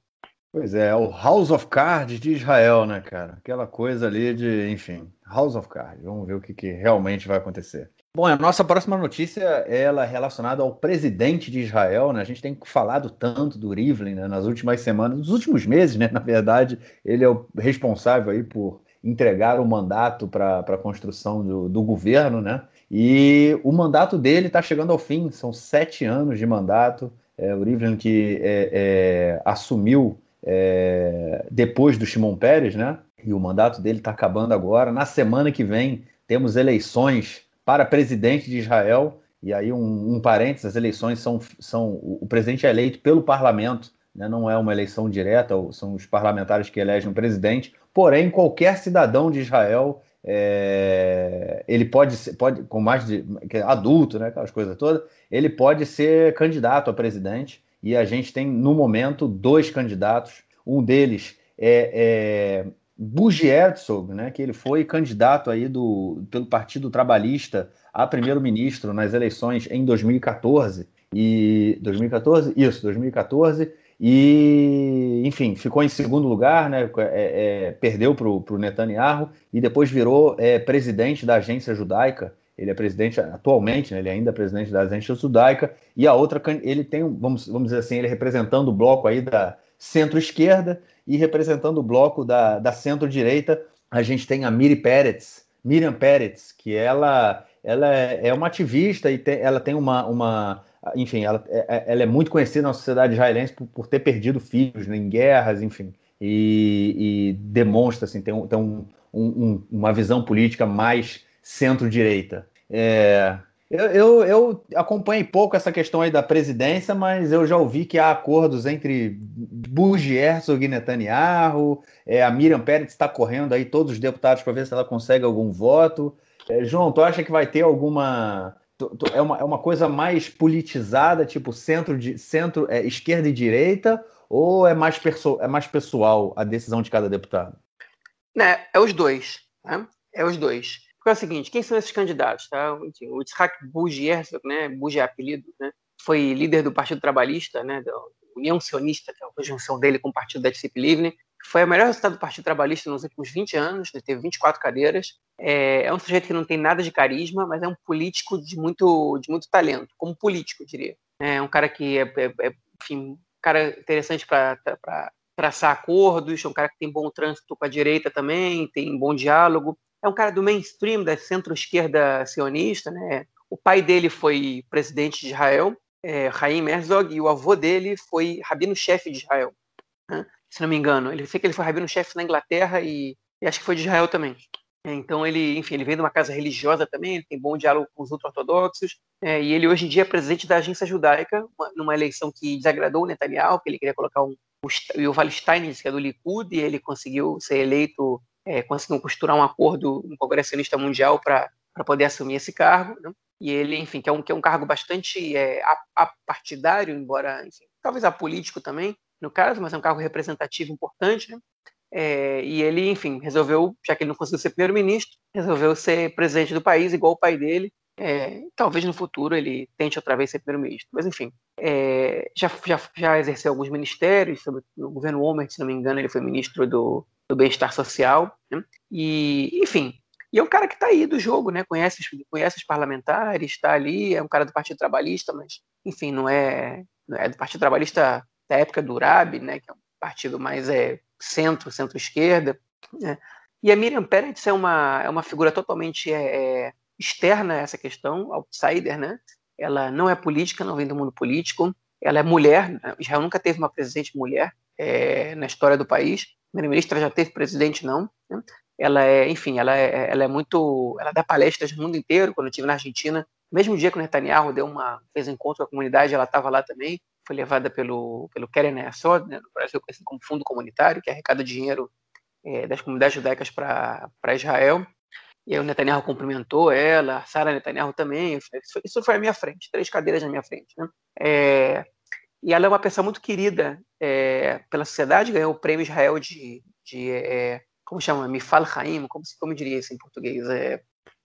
Pois é, o House of Cards de Israel, né, cara? Aquela coisa ali de, enfim, House of Cards. Vamos ver o que, que realmente vai acontecer. Bom, a nossa próxima notícia ela é relacionada ao presidente de Israel, né? A gente tem falado tanto do Rivlin né, nas últimas semanas, nos últimos meses, né? Na verdade, ele é o responsável aí por entregar o mandato para a construção do, do governo, né? E o mandato dele está chegando ao fim, são sete anos de mandato. É, o Rivlin que é, é, assumiu é, depois do Shimon Peres, né? E o mandato dele está acabando agora. Na semana que vem temos eleições para presidente de Israel. E aí, um, um parênteses, as eleições são, são. O presidente é eleito pelo parlamento, né? não é uma eleição direta, são os parlamentares que elegem o presidente. Porém, qualquer cidadão de Israel é, ele pode ser, pode, com mais de adulto, né, aquelas coisas todas, ele pode ser candidato a presidente. E a gente tem, no momento, dois candidatos. Um deles é, é Bugi Herzog, né, que ele foi candidato aí do, pelo Partido Trabalhista a primeiro-ministro nas eleições em 2014. E 2014? Isso, 2014. E, enfim, ficou em segundo lugar, né? É, é, perdeu para o Netanyahu e depois virou é, presidente da agência judaica. Ele é presidente atualmente, né, ele é ainda presidente da agência judaica. E a outra, ele tem, vamos, vamos dizer assim, ele representando o bloco aí da centro-esquerda e representando o bloco da, da centro-direita. A gente tem a Miri Peretz, Miriam Peretz, que ela, ela é, é uma ativista e tem, ela tem uma, uma enfim, ela, é, é, ela é muito conhecida na sociedade israelense por, por ter perdido filhos né, em guerras, enfim, e, e demonstra, assim, tem, tem um, um, uma visão política mais centro-direita. É, eu, eu, eu, acompanhei pouco essa questão aí da presidência, mas eu já ouvi que há acordos entre Bush Herzog e Netanyahu, é, a Miriam Pérez está correndo aí todos os deputados para ver se ela consegue algum voto. É, João, tu acha que vai ter alguma é uma, é uma coisa mais politizada, tipo centro, de, centro é, esquerda e direita, ou é mais, perso, é mais pessoal a decisão de cada deputado? É, é os dois. Né? É os dois. Porque é o seguinte, quem são esses candidatos? Tá? O Buji Herzog, né? Buji é apelido, né? foi líder do Partido Trabalhista, né? da União Sionista, que é a conjunção dele com o Partido da Disciplina Livre, foi o melhor resultado do Partido Trabalhista nos últimos 20 anos, ele teve 24 cadeiras. É, é, um sujeito que não tem nada de carisma, mas é um político de muito, de muito talento, como político, eu diria. É um cara que é, é, é enfim, cara interessante para traçar acordos, é um cara que tem bom trânsito com a direita também, tem bom diálogo. É um cara do mainstream, da centro-esquerda sionista, né? O pai dele foi presidente de Israel, é, Haim Herzog, e o avô dele foi rabino-chefe de Israel. Né? se não me engano. Ele sei que ele foi rabino-chefe na Inglaterra e, e, acho que foi de Israel também. É, então ele, enfim, ele vem de uma casa religiosa também, ele tem bom diálogo com os ultra-ortodoxos, é, e ele hoje em dia é presidente da agência judaica, uma, numa eleição que desagradou o Netanyahu, que ele queria colocar um, o Yuval Steinitz, que é do Likud, e ele conseguiu ser eleito, é, costurar um acordo no Congresso Sionista Mundial para poder assumir esse cargo, né? e ele, enfim, que é um, que é um cargo bastante é, apartidário, embora, enfim, talvez apolítico também, no caso, mas é um cargo representativo importante, né? É, e ele, enfim, resolveu, já que ele não conseguiu ser primeiro-ministro, resolveu ser presidente do país, igual o pai dele. É, talvez no futuro ele tente outra vez ser primeiro-ministro. Mas, enfim, é, já, já, já exerceu alguns ministérios, sobre o governo Homer, se não me engano, ele foi ministro do, do Bem-Estar Social. Né? E, enfim, e é um cara que está aí do jogo, né? Conhece, conhece os parlamentares, está ali, é um cara do Partido Trabalhista, mas, enfim, não é, não é do Partido Trabalhista da época do Urabi, né, que é um partido mais é, centro, centro-esquerda. Né? E a Miriam Peretz é uma, é uma figura totalmente é, é, externa a essa questão, outsider, né? Ela não é política, não vem do mundo político. Ela é mulher. Né? Israel nunca teve uma presidente mulher é, na história do país. Primeira-ministra já teve presidente, não. Né? Ela é, enfim, ela é, ela é muito. Ela dá palestras no mundo inteiro. Quando eu estive na Argentina, mesmo dia que o Netanyahu deu uma, fez um encontro com a comunidade, ela estava lá também foi levada pelo, pelo Keren Assod, né, no Brasil conhecido como Fundo Comunitário, que arrecada dinheiro é, das comunidades judaicas para Israel. E aí o Netanyahu cumprimentou ela, Sara Netanyahu também. Isso, isso foi à minha frente, três cadeiras na minha frente. Né? É, e ela é uma pessoa muito querida é, pela sociedade, ganhou o prêmio Israel de, de é, como chama? Mifal Haim, como, como diria isso em português? É,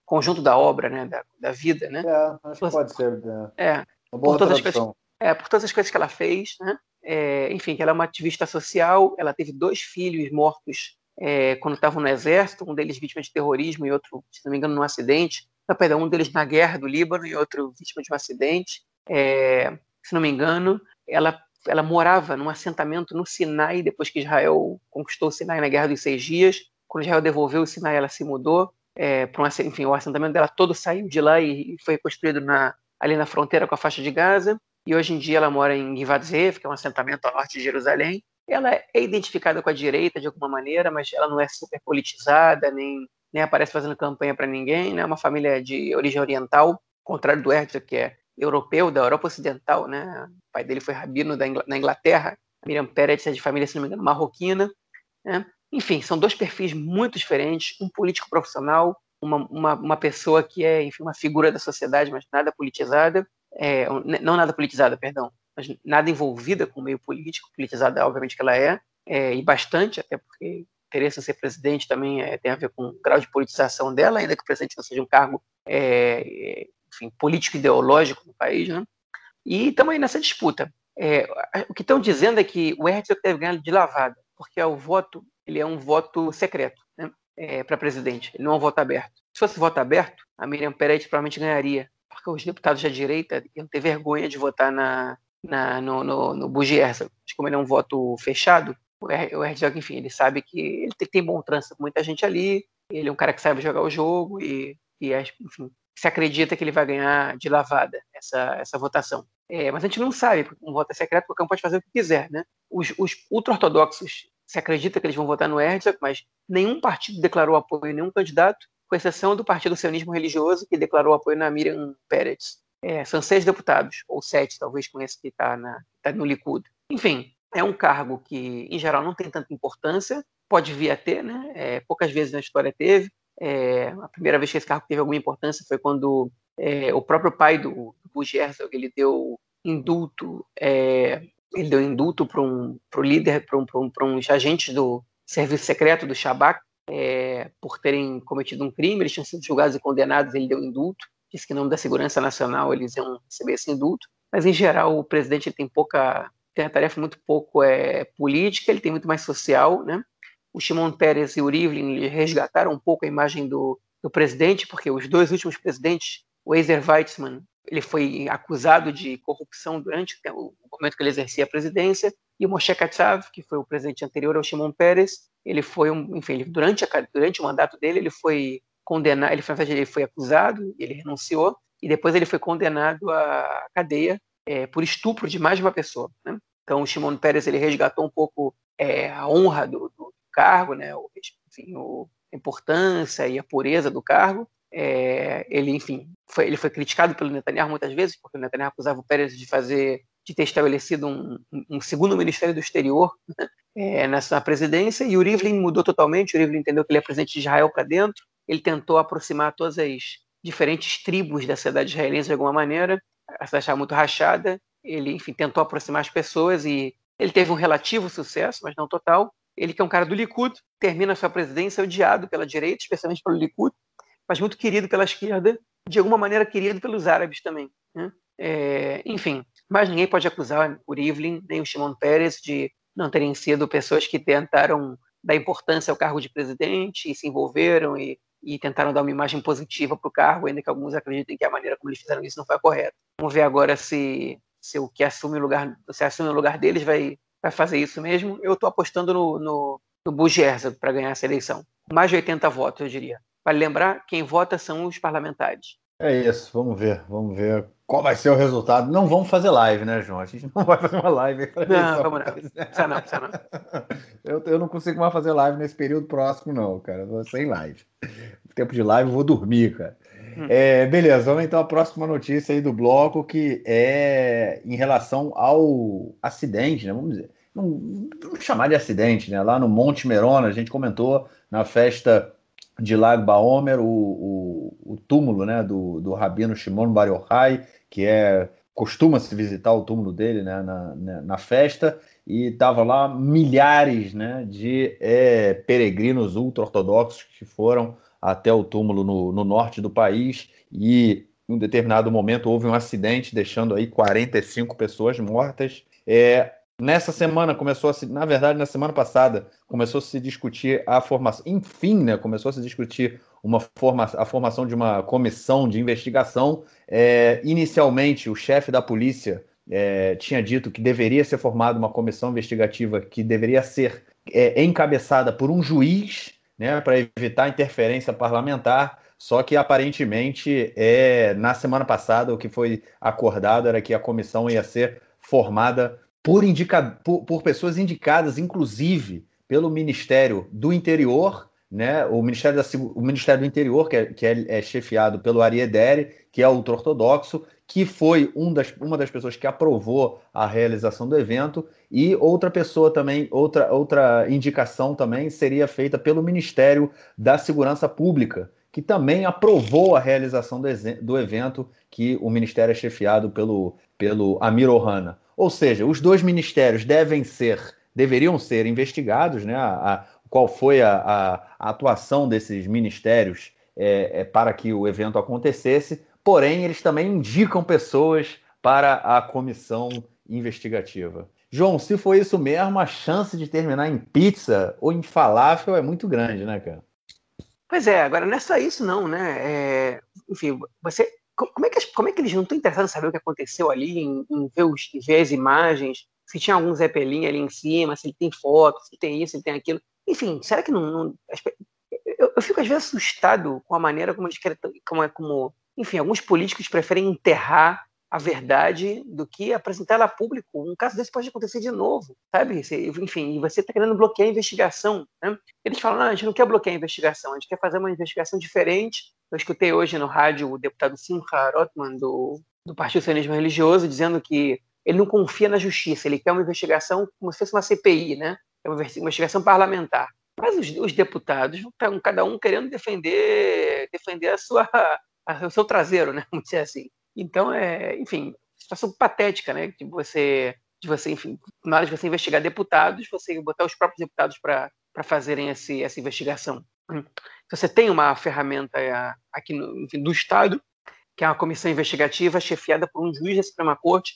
conjunto da obra, né? Da, da vida, né? É, acho que pode ser. Né? É. Uma boa por todas tradução. as é, por todas as coisas que ela fez, né? É, enfim, ela é uma ativista social, ela teve dois filhos mortos é, quando estavam no exército, um deles vítima de terrorismo e outro, se não me engano, num acidente. Não, perdão, um deles na guerra do Líbano e outro vítima de um acidente. É, se não me engano, ela, ela morava num assentamento no Sinai depois que Israel conquistou o Sinai na Guerra dos Seis Dias. Quando Israel devolveu o Sinai, ela se mudou. É, para um, enfim, o assentamento dela todo saiu de lá e, e foi construído na, ali na fronteira com a faixa de Gaza e hoje em dia ela mora em Givatzev, que é um assentamento ao norte de Jerusalém. Ela é identificada com a direita de alguma maneira, mas ela não é super politizada, nem, nem aparece fazendo campanha para ninguém. É né? uma família de origem oriental, contrário do Herzog, que é europeu, da Europa Ocidental. Né? O pai dele foi rabino da Ingl na Inglaterra. Miriam Peretz é de família, se não me engano, marroquina. Né? Enfim, são dois perfis muito diferentes, um político profissional, uma, uma, uma pessoa que é, enfim, uma figura da sociedade, mas nada politizada, é, não nada politizada, perdão, mas nada envolvida com o meio político, politizada obviamente que ela é, é e bastante, até porque interesse em ser presidente também é, tem a ver com o grau de politização dela, ainda que o presidente não seja um cargo é, enfim, político-ideológico no país, né? E estamos aí nessa disputa. É, o que estão dizendo é que o Herzog deve ganhar de lavada, porque é o voto ele é um voto secreto né? é, para presidente, ele não é um voto aberto. Se fosse voto aberto, a Miriam Peretti provavelmente ganharia, porque os deputados da direita iam ter vergonha de votar na, na, no, no, no Herzog. Mas como ele é um voto fechado, o Herzog, enfim, ele sabe que ele tem bom trânsito com muita gente ali, ele é um cara que sabe jogar o jogo e, e enfim, se acredita que ele vai ganhar de lavada essa, essa votação. É, mas a gente não sabe, porque um voto é secreto, qualquer um pode fazer o que quiser. Né? Os, os ultra-ortodoxos se acredita que eles vão votar no Herzog, mas nenhum partido declarou apoio a nenhum candidato, com exceção do Partido Sionismo Religioso, que declarou apoio na Miriam Peretz. É, são seis deputados, ou sete, talvez, com esse que está tá no Likud. Enfim, é um cargo que, em geral, não tem tanta importância, pode vir a ter, né? É, poucas vezes na história teve. É, a primeira vez que esse cargo teve alguma importância foi quando é, o próprio pai do, do Bush Herzog, ele deu indulto, é, ele deu indulto para um pro líder, para um, um, uns do serviço secreto do Shabak, é, por terem cometido um crime, eles tinham sido julgados e condenados, ele deu indulto, disse que em nome da segurança nacional eles iam receber esse indulto, mas em geral o presidente tem pouca tem a tarefa muito pouco é, política, ele tem muito mais social, né? O Shimon Peres e o Rivlin resgataram um pouco a imagem do, do presidente, porque os dois últimos presidentes, o Ezer Weizmann, ele foi acusado de corrupção durante o momento que ele exercia a presidência, e o Moshe Katsav, que foi o presidente anterior ao Shimon Peres, ele foi um, enfim, ele, durante, a, durante o mandato dele, ele foi condenado, ele ele foi acusado, ele renunciou, e depois ele foi condenado à cadeia é, por estupro de mais de uma pessoa. Né? Então, o Shimon Peres ele resgatou um pouco é, a honra do cargo, né? enfim, o, a importância e a pureza do cargo. É, ele, enfim, foi, ele foi criticado pelo Netanyahu muitas vezes, porque o Netanyahu acusava o Peres de fazer, de ter estabelecido um, um segundo Ministério do Exterior né? é, nessa presidência, e o Rivlin mudou totalmente. O Rivlin entendeu que ele é presidente de Israel para dentro. Ele tentou aproximar todas as diferentes tribos da sociedade israelense de alguma maneira a cidade estava muito rachada. Ele, enfim, tentou aproximar as pessoas e ele teve um relativo sucesso, mas não total. Ele, que é um cara do Likud, termina sua presidência odiado pela direita, especialmente pelo Likud, mas muito querido pela esquerda, de alguma maneira querido pelos árabes também. Né? É, enfim, mas ninguém pode acusar o Rivlin nem o Shimon Peres de não terem sido pessoas que tentaram dar importância ao cargo de presidente e se envolveram e e tentaram dar uma imagem positiva para o cargo, ainda que alguns acreditem que a maneira como eles fizeram isso não foi a correta. Vamos ver agora se, se o que assume o lugar, se assume o lugar deles vai, vai fazer isso mesmo. Eu estou apostando no, no, no para ganhar essa eleição. Mais de 80 votos, eu diria. Vale lembrar, quem vota são os parlamentares. É isso, vamos ver, vamos ver qual vai ser o resultado. Não vamos fazer live, né, João? A gente não vai fazer uma live. Não, vamos não. Precisa não, precisa não. Eu, eu não consigo mais fazer live nesse período próximo, não, cara. Vou sem live. Tempo de live, eu vou dormir, cara. Hum. É, beleza, vamos então à próxima notícia aí do bloco, que é em relação ao acidente, né? Vamos dizer. Não, vamos chamar de acidente, né? Lá no Monte Merona, a gente comentou na festa de Lago Baomer, o, o, o, túmulo né, do, do Rabino Shimon Bar Yochai, que é costuma-se visitar o túmulo dele né, na, na, na festa, e estavam lá milhares né, de é, peregrinos ultra-ortodoxos que foram até o túmulo no, no norte do país, e em um determinado momento houve um acidente, deixando aí 45 pessoas mortas. É, Nessa semana começou a se, na verdade, na semana passada, começou a se discutir a formação, enfim, né, começou a se discutir uma forma, a formação de uma comissão de investigação. É, inicialmente, o chefe da polícia é, tinha dito que deveria ser formada uma comissão investigativa que deveria ser é, encabeçada por um juiz, né, para evitar interferência parlamentar. Só que aparentemente, é, na semana passada, o que foi acordado era que a comissão ia ser formada por, indica, por, por pessoas indicadas, inclusive, pelo Ministério do Interior, né, o, Ministério da, o Ministério do Interior, que é, que é, é chefiado pelo Ariedere, que é ultra-ortodoxo, que foi um das, uma das pessoas que aprovou a realização do evento, e outra pessoa também, outra, outra indicação também seria feita pelo Ministério da Segurança Pública, que também aprovou a realização do, do evento, que o ministério é chefiado pelo, pelo Amir Ohana. Ou seja, os dois ministérios devem ser, deveriam ser investigados, né? A, a, qual foi a, a, atuação desses ministérios é, é, para que o evento acontecesse, porém eles também indicam pessoas para a comissão investigativa. João, se for isso mesmo, a chance de terminar em pizza ou em falafel é muito grande, né, cara? Pois é, agora não é só isso não, né? É, enfim, você como é, que, como é que eles não estão interessados em saber o que aconteceu ali, em, em ver, os, ver as imagens, se tinha algum Zeppelin ali em cima, se ele tem foto, se tem isso, se tem aquilo. Enfim, será que não. não eu, eu, fico às vezes assustado com a maneira como eles querem. Como, é, como, enfim, alguns políticos preferem enterrar a verdade do que apresentar ela a público. Um caso desse pode acontecer de novo, sabe? Enfim, você está querendo bloquear a investigação. Né? Eles falam, não, a gente não quer bloquear a investigação, a gente quer fazer uma investigação diferente. Eu escutei hoje no rádio o deputado Simcha Rotman, do, do Partido Sionismo Religioso, dizendo que ele não confia na justiça, ele quer uma investigação como se fosse uma CPI, né? É uma investigação parlamentar. Mas os, os deputados estão cada um querendo defender defender a sua, o seu traseiro, né? Vamos dizer assim. Então, é, enfim, situação patética, né? De você, de você, enfim, na hora de você investigar deputados, você botar os próprios deputados para fazerem esse, essa investigação. Você tem uma ferramenta é, aqui no, enfim, do Estado, que é uma comissão investigativa chefiada por um juiz da Suprema Corte,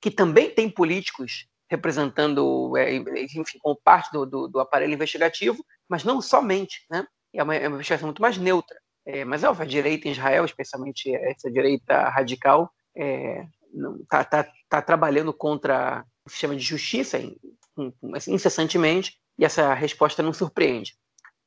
que também tem políticos representando, é, enfim, como parte do, do, do, aparelho investigativo, mas não somente, né? É uma, é uma investigação muito mais neutra. É, mas, óbvio, a direita em Israel, especialmente essa direita radical, está é, tá, tá, trabalhando contra o sistema de justiça assim, incessantemente, e essa resposta não surpreende.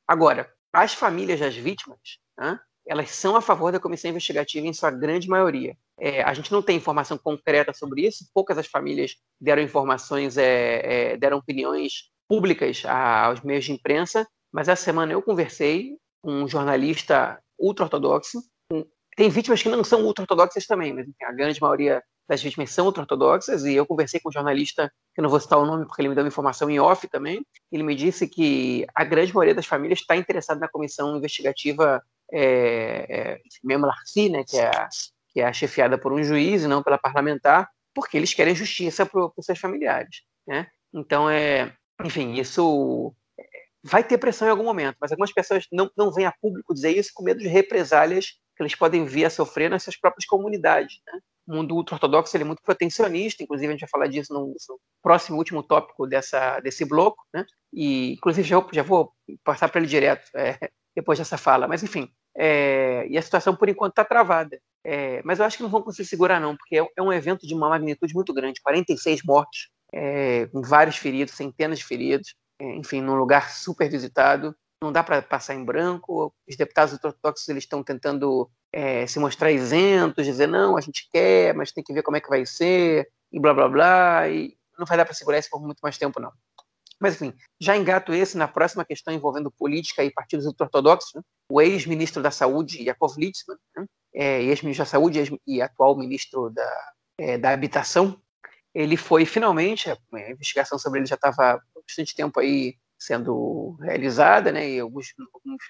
Agora, as famílias das vítimas, né, elas são a favor da comissão investigativa em sua grande maioria. É, a gente não tem informação concreta sobre isso, poucas das famílias deram informações, é, é, deram opiniões públicas aos meios de imprensa, mas essa semana eu conversei com um jornalista ultra-ortodoxo. Tem vítimas que não são ultra-ortodoxas também, mas a grande maioria das vítimas são ultra-ortodoxas, e eu conversei com um jornalista, que não vou citar o nome porque ele me deu informação em off também, ele me disse que a grande maioria das famílias está interessada na comissão investigativa é, é, mesmo Larcy, né, que é, a, que é a chefiada por um juiz e não pela parlamentar, porque eles querem justiça para os seus familiares. Né? Então, é, enfim, isso vai ter pressão em algum momento, mas algumas pessoas não, não vêm a público dizer isso com medo de represálias que eles podem vir a sofrer nas suas próprias comunidades. Né? O mundo ultra-ortodoxo é muito protecionista, inclusive a gente vai falar disso no, no próximo último tópico dessa, desse bloco, né? e inclusive já, já vou passar para ele direto é, depois dessa fala, mas enfim, é, e a situação por enquanto está travada. É, mas eu acho que não vão conseguir segurar não, porque é, é um evento de uma magnitude muito grande, 46 mortes, é, com vários feridos, centenas de feridos, enfim, num lugar super visitado. Não dá para passar em branco. Os deputados ortodoxos eles estão tentando é, se mostrar isentos, dizer não, a gente quer, mas tem que ver como é que vai ser e blá blá blá. E não vai dar para segurar isso por muito mais tempo não. Mas enfim, já engato esse na próxima questão envolvendo política e partidos ortodoxos. Né? O ex-ministro da Saúde, Yakov Litzman, né? é, ex-ministro da Saúde e atual ministro da, é, da Habitação, ele foi finalmente, a investigação sobre ele já estava bastante tempo aí sendo realizada, né, e algumas,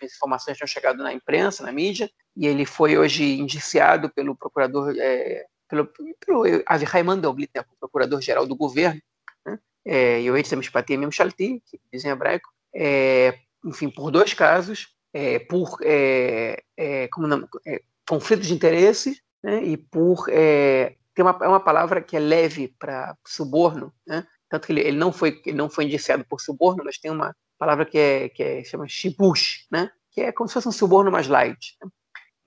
informações tinham chegado na imprensa, na mídia, e ele foi hoje indiciado pelo procurador, é, pelo, pelo Avihai Mandelblit, né, procurador-geral do governo, né, é, e o Eitzem Memshalti, que diz em hebraico, é, enfim, por dois casos, é, por é, é, como não, é, conflito de interesses né, e por tem uma, uma palavra que é leve para suborno, né? Tanto que ele, ele, não foi ele não foi indiciado por suborno, mas tem uma palavra que é que é, chama shibush, né? Que é como se fosse um suborno mais light. Né?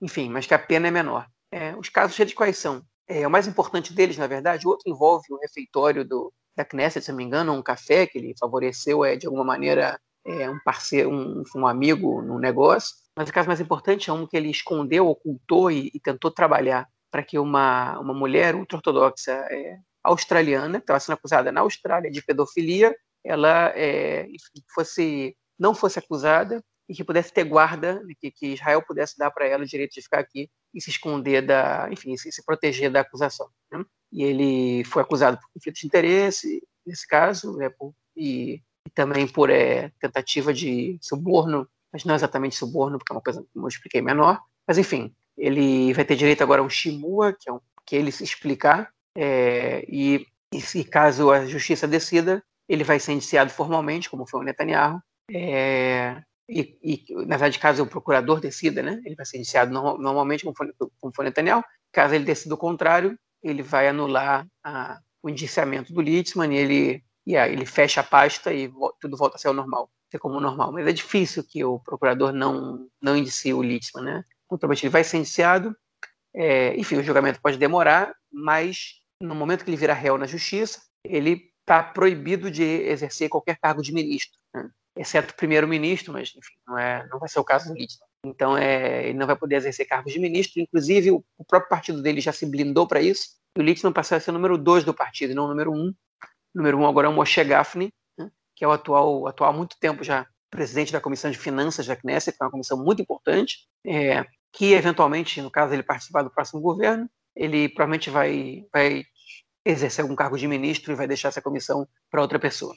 Enfim, mas que a pena é menor. É, os casos eles quais são? É, o mais importante deles, na verdade, o outro envolve o refeitório do, da Knesset, se não me engano, um café que ele favoreceu é de alguma maneira é, um parceiro, um, um amigo no negócio. Mas o caso mais importante é um que ele escondeu, ocultou e, e tentou trabalhar para que uma, uma mulher ultra-ortodoxa é, australiana, que estava sendo acusada na Austrália de pedofilia, ela é, fosse não fosse acusada e que pudesse ter guarda, que, que Israel pudesse dar para ela o direito de ficar aqui e se esconder da, enfim, se, se proteger da acusação. Né? E ele foi acusado por conflito de interesse, nesse caso, né, por, e, e, também por é, tentativa de suborno, mas não exatamente suborno, porque é uma coisa, como eu expliquei, menor. Mas, enfim, ele vai ter direito agora a um shimua, que é um que ele se explicar, é, e, e caso a justiça decida, ele vai ser indiciado formalmente, como foi o Netanyahu, é, e, e, na verdade, caso o procurador decida, né, ele vai ser indiciado no, normalmente, como foi, como foi Netanyahu. Caso ele decida o contrário, ele vai anular a, o indiciamento do Litzman e ele, e aí ele fecha a pasta e tudo volta a ser ao normal, ser como normal. Mas é difícil que o procurador não, não indicie o Litzman, né? Naturalmente, ele vai ser indiciado, é, enfim, o julgamento pode demorar, mas no momento que ele virar réu na justiça, ele está proibido de exercer qualquer cargo de ministro. Né? exceto primeiro-ministro, mas enfim, não, é, não vai ser o caso do Littman. Então, é, ele não vai poder exercer cargos de ministro. Inclusive, o, o próprio partido dele já se blindou para isso. E o Littman passou a ser o número dois do partido, não o número um. O número um agora é o Moshe Gafni, né, que é o atual, atual há muito tempo já presidente da Comissão de Finanças da Knesset, que é uma comissão muito importante, é, que eventualmente, no caso ele participar do próximo governo, ele provavelmente vai, vai exercer algum cargo de ministro e vai deixar essa comissão para outra pessoa.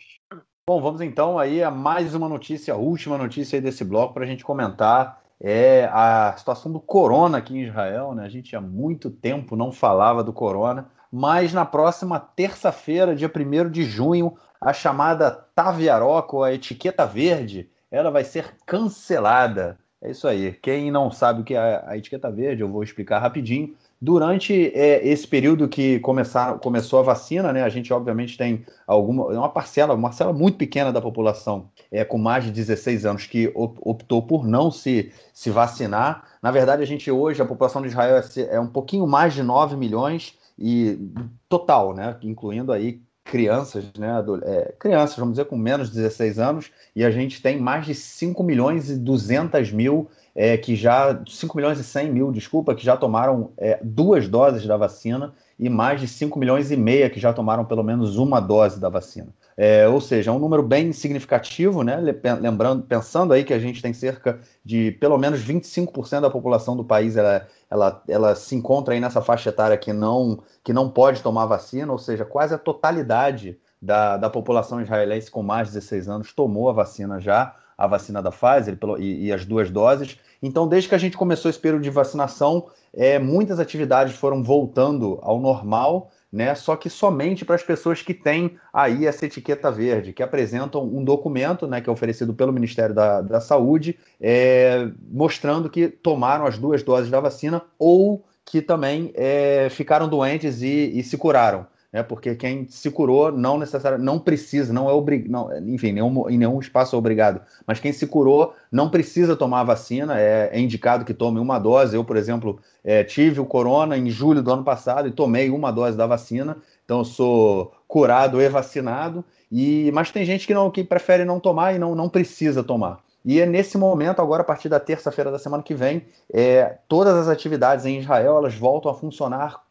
Bom, vamos então aí a mais uma notícia, a última notícia desse bloco para a gente comentar é a situação do corona aqui em Israel, né? A gente há muito tempo não falava do corona, mas na próxima terça-feira, dia 1 de junho, a chamada Taviaroca, a etiqueta verde, ela vai ser cancelada. É isso aí. Quem não sabe o que é a etiqueta verde, eu vou explicar rapidinho. Durante é, esse período que começar, começou a vacina, né, a gente obviamente tem alguma uma parcela, uma parcela muito pequena da população é, com mais de 16 anos que optou por não se, se vacinar. Na verdade, a gente hoje, a população de Israel é, é um pouquinho mais de 9 milhões e total, né, incluindo aí crianças, né, é, crianças, vamos dizer, com menos de 16 anos, e a gente tem mais de 5 milhões e 200 mil é, que já 5 milhões e 100 mil, desculpa, que já tomaram é, duas doses da vacina e mais de 5 milhões e meia que já tomaram pelo menos uma dose da vacina. É, ou seja, é um número bem significativo, né? Lembrando, pensando aí que a gente tem cerca de pelo menos 25% da população do país ela, ela, ela se encontra aí nessa faixa etária que não, que não pode tomar vacina, ou seja, quase a totalidade da, da população israelense com mais de 16 anos tomou a vacina já a vacina da Pfizer e, e, as duas doses. Então, desde que a gente começou esse período de vacinação, é, muitas atividades foram voltando ao normal, né? Só que somente para as pessoas que têm aí essa etiqueta verde, que apresentam um documento, né, que é oferecido pelo Ministério da, da Saúde, é, mostrando que tomaram as duas doses da vacina ou que também é, ficaram doentes e, e se curaram né? Porque quem se curou não necessariamente não precisa, não é obrigado, enfim, nenhum, em nenhum espaço é obrigado. Mas quem se curou não precisa tomar a vacina, é, é indicado que tome uma dose. Eu, por exemplo, é, tive o corona em julho do ano passado e tomei uma dose da vacina, então eu sou curado e vacinado. E mas tem gente que não que prefere não tomar e não, não precisa tomar. E é nesse momento, agora a partir da terça-feira da semana que vem, é, todas as atividades em Israel elas voltam a funcionar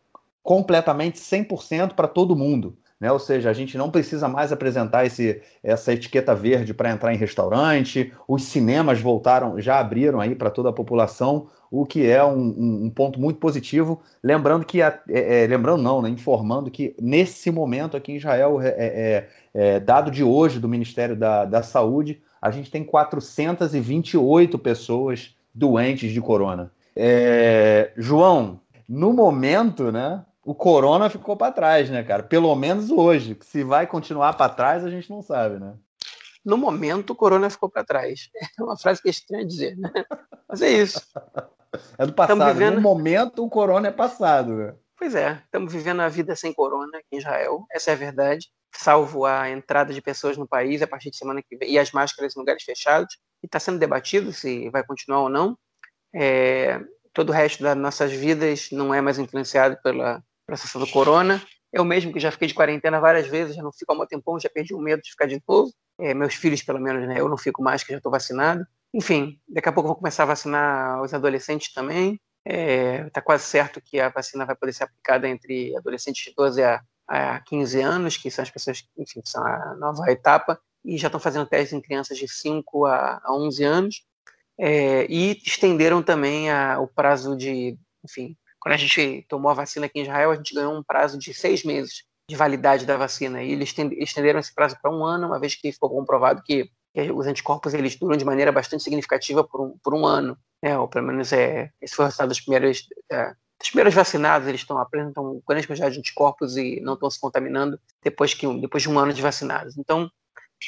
completamente 100% para todo mundo. Né? Ou seja, a gente não precisa mais apresentar esse, essa etiqueta verde para entrar em restaurante. Os cinemas voltaram, já abriram aí para toda a população, o que é um, um ponto muito positivo. Lembrando que, é, é, lembrando não, né? informando que nesse momento aqui em Israel, é, é, é, dado de hoje do Ministério da, da Saúde, a gente tem 428 pessoas doentes de corona. É, João, no momento, né? O Corona ficou para trás, né, cara? Pelo menos hoje. Se vai continuar para trás, a gente não sabe, né? No momento, o Corona ficou para trás. É uma frase que é estranha dizer, né? Mas é isso. É do passado. Vivendo... No momento, o Corona é passado, né? Pois é, estamos vivendo a vida sem Corona aqui em Israel. Essa é a verdade. Salvo a entrada de pessoas no país a partir de semana que vem e as máscaras em lugares fechados. E está sendo debatido se vai continuar ou não. É... Todo o resto das nossas vidas não é mais influenciado pela processo do corona. Eu mesmo, que já fiquei de quarentena várias vezes, já não fico há um tempão, já perdi o medo de ficar de novo. É, meus filhos, pelo menos, né? Eu não fico mais, que já estou vacinado. Enfim, daqui a pouco vou começar a vacinar os adolescentes também. Está é, tá quase certo que a vacina vai poder ser aplicada entre adolescentes de 12 a, a 15 anos, que são as pessoas, enfim, são a nova etapa, e já estão fazendo testes em crianças de 5 a, a 11 anos. É, e estenderam também a, o prazo de enfim, quando a gente tomou a vacina aqui em Israel, a gente ganhou um prazo de seis meses de validade da vacina. E eles estenderam esse prazo para um ano, uma vez que ficou comprovado que, os anticorpos eles duram de maneira bastante significativa por um, por um ano. Né? Ou pelo menos é, esse foi o resultado dos primeiros, é, dos primeiros vacinados. Eles estão, apresentam grande quantidade de anticorpos e não estão se contaminando depois, que, depois de um ano de vacinados. Então,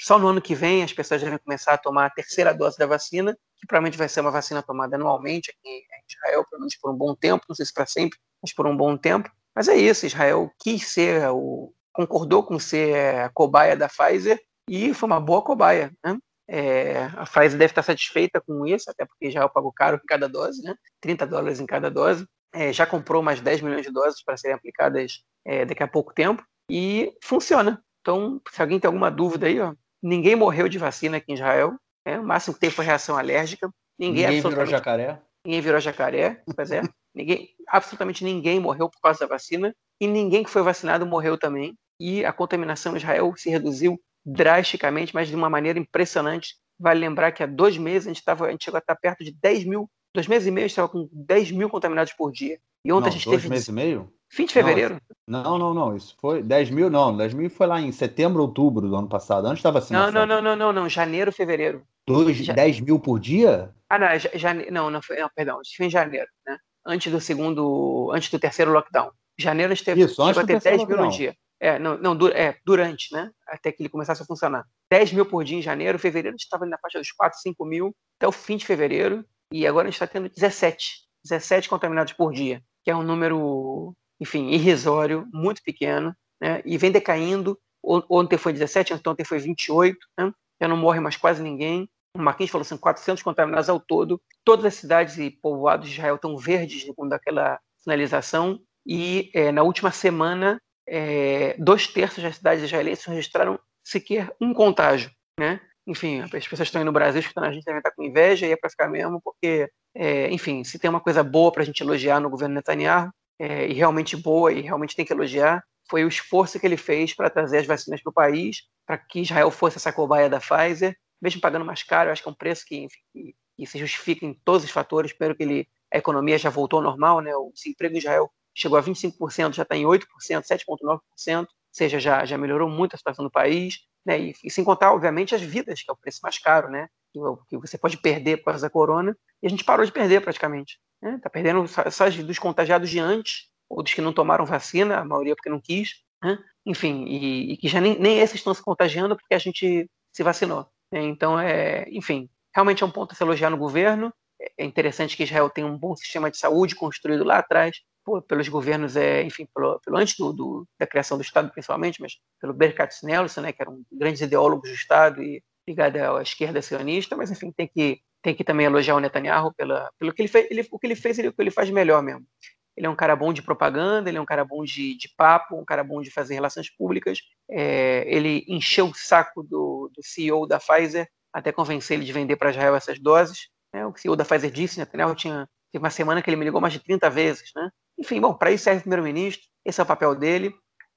só no ano que vem as pessoas devem começar a tomar a terceira dose da vacina, que provavelmente vai ser uma vacina tomada anualmente aqui Israel, pelo menos por um bom tempo, não sei se para sempre, mas por um bom tempo. Mas é isso, Israel quis ser o. concordou com ser a cobaia da Pfizer e foi uma boa cobaia. Né? É, a Pfizer deve estar satisfeita com isso, até porque Israel pagou caro em cada dose, né? 30 dólares em cada dose. É, já comprou mais 10 milhões de doses para serem aplicadas é, daqui a pouco tempo e funciona. Então, se alguém tem alguma dúvida aí, ó, ninguém morreu de vacina aqui em Israel. Né? O máximo que teve foi reação alérgica. Ninguém, ninguém virou jacaré. Ninguém virou jacaré, pois é. ninguém, absolutamente ninguém morreu por causa da vacina e ninguém que foi vacinado morreu também. E a contaminação em Israel se reduziu drasticamente, mas de uma maneira impressionante. Vale lembrar que há dois meses a gente, tava, a gente chegou a estar perto de 10 mil, dois meses e meio estava com 10 mil contaminados por dia. E ontem não, a gente dois teve. meses e meio? Fim de fevereiro? Não, não, não. Isso foi 10 mil, não. 10 mil foi lá em setembro, outubro do ano passado. Antes estava assim. Não, não, não, não, não, não. Janeiro, fevereiro. Dois, Já... 10 mil por dia? Ah, não, é jane... não, não, foi, não, perdão. Foi em janeiro, né? Antes do segundo, antes do terceiro lockdown. Janeiro a gente teve, Isso, antes a ter 10 mil no dia. É, não, não, é, durante, né? Até que ele começasse a funcionar. 10 mil por dia em janeiro, fevereiro a gente estava na faixa dos 4, 5 mil, até o fim de fevereiro, e agora a gente está tendo 17. 17 contaminados por dia, que é um número enfim, irrisório, muito pequeno, né? e vem decaindo. Ontem foi 17, ontem foi 28, né? já não morre mais quase ninguém. O Marquinhos falou assim, 400 contaminados ao todo. Todas as cidades e povoados de Israel estão verdes segundo aquela sinalização. E é, na última semana, é, dois terços das cidades israelenses registraram sequer um contágio. Né? Enfim, as pessoas estão aí no Brasil escutando a gente devem estar com inveja e é para ficar mesmo, porque, é, enfim, se tem uma coisa boa para a gente elogiar no governo Netanyahu, é, e realmente boa e realmente tem que elogiar foi o esforço que ele fez para trazer as vacinas para o país, para que Israel fosse essa cobaia da Pfizer, mesmo pagando mais caro, acho que é um preço que, enfim, que, que se justifica em todos os fatores, espero que ele, a economia já voltou ao normal, né? o desemprego em Israel chegou a 25%, já está em 8%, 7,9%, ou seja, já, já melhorou muito a situação do país, né? e, e sem contar, obviamente, as vidas, que é o preço mais caro, né? que, que você pode perder por causa da corona, e a gente parou de perder praticamente. Está né? Tá perdendo só dos contagiados de antes, ou dos que não tomaram vacina, a maioria porque não quis. Né? Enfim, e, e, que já nem, nem esses estão se contagiando porque a gente se vacinou. Né? Então, é, enfim, realmente é um ponto a se elogiar no governo. É interessante que Israel tem um bom sistema de saúde construído lá atrás, por, pelos governos, é, enfim, pelo, pelo antes do, do, da criação do Estado, principalmente, mas pelo Berkat Nelson, né, que era um grande ideólogo do Estado e ligado à esquerda sionista, mas enfim, tem que tem que também elogiar o Netanyahu pela, pelo que ele fez, ele, o que ele fez, ele, o que ele faz melhor mesmo. Ele é um cara bom de propaganda, ele é um cara bom de, de papo, um cara bom de fazer relações públicas. É, ele encheu o saco do, do CEO da Pfizer até convencer ele de vender para Israel essas doses. Né? O CEO da Pfizer disse, Netanyahu tinha teve uma semana que ele me ligou mais de 30 vezes. Né? Enfim, bom, para isso serve o primeiro-ministro, esse é o papel dele,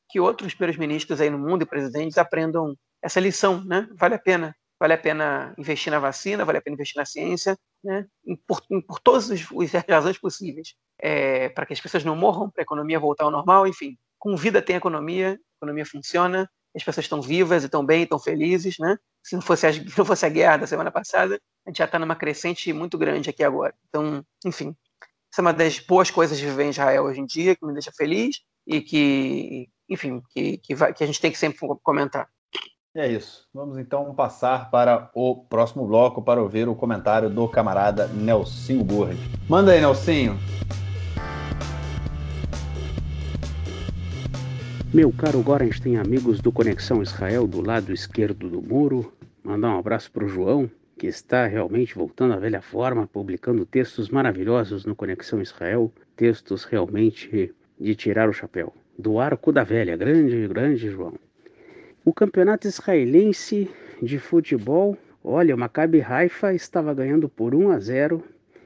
que outros primeiros-ministros aí no mundo e presidentes aprendam essa lição, né? Vale a pena vale a pena investir na vacina, vale a pena investir na ciência, né? por, por todas as razões possíveis, é, para que as pessoas não morram, para a economia voltar ao normal, enfim. Com vida tem economia, a economia funciona, as pessoas estão vivas, estão bem, estão felizes, né? Se não fosse a, se não fosse a guerra da semana passada, a gente já está numa crescente muito grande aqui agora. Então, enfim, essa é uma das boas coisas de viver em Israel hoje em dia, que me deixa feliz e que, enfim, que, que, vai, que a gente tem que sempre comentar. É isso. Vamos então passar para o próximo bloco para ouvir o comentário do camarada Nelsinho Burri. Manda aí, Nelsinho. Meu caro Gorenstein, amigos do Conexão Israel do lado esquerdo do muro, mandar um abraço para o João, que está realmente voltando à velha forma, publicando textos maravilhosos no Conexão Israel, textos realmente de tirar o chapéu. Do arco da velha, grande, grande João. O campeonato israelense de futebol, olha, o Maccabi Haifa estava ganhando por 1 a 0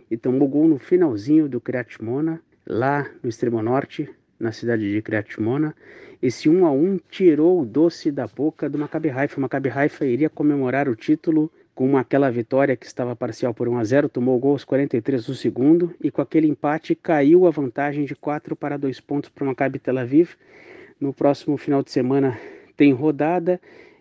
e tomou gol no finalzinho do Kriyat Mona, lá no extremo norte, na cidade de Kriyat Mona. Esse 1 a 1 tirou o doce da boca do Maccabi Haifa. O Maccabi Haifa iria comemorar o título com aquela vitória que estava parcial por 1 a 0, tomou gol aos 43 do segundo e com aquele empate caiu a vantagem de 4 para 2 pontos para o Maccabi Tel Aviv. No próximo final de semana tem rodada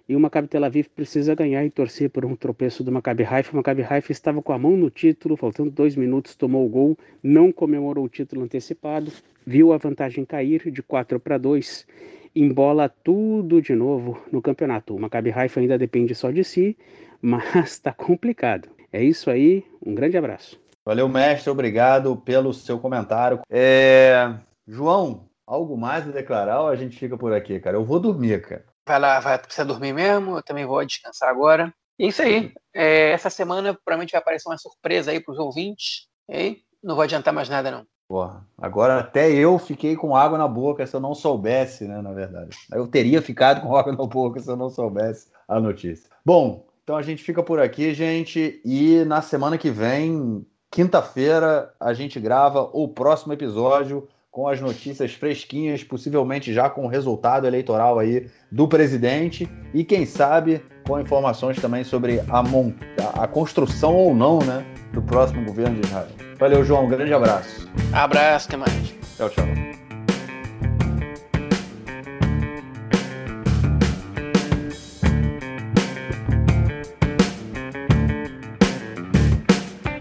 e o Maccabi Tel Aviv precisa ganhar e torcer por um tropeço do Maccabi Haifa. O Maccabi Haifa estava com a mão no título, faltando dois minutos, tomou o gol, não comemorou o título antecipado, viu a vantagem cair de 4 para 2 embola tudo de novo no campeonato. O Maccabi Haifa ainda depende só de si, mas está complicado. É isso aí, um grande abraço. Valeu, mestre, obrigado pelo seu comentário. É... João, algo mais a declarar ou a gente fica por aqui, cara? Eu vou dormir, cara. Vai lá, vai precisar dormir mesmo, eu também vou descansar agora. É isso aí. É, essa semana provavelmente vai aparecer uma surpresa aí para os ouvintes. E não vou adiantar mais nada, não. Porra, agora até eu fiquei com água na boca se eu não soubesse, né? Na verdade. Eu teria ficado com água na boca se eu não soubesse a notícia. Bom, então a gente fica por aqui, gente. E na semana que vem, quinta-feira, a gente grava o próximo episódio com as notícias fresquinhas, possivelmente já com o resultado eleitoral aí do presidente e quem sabe com informações também sobre a, a construção ou não, né, do próximo governo de Israel. Valeu, João. Um grande abraço. Abraço, até mais. Tchau, tchau.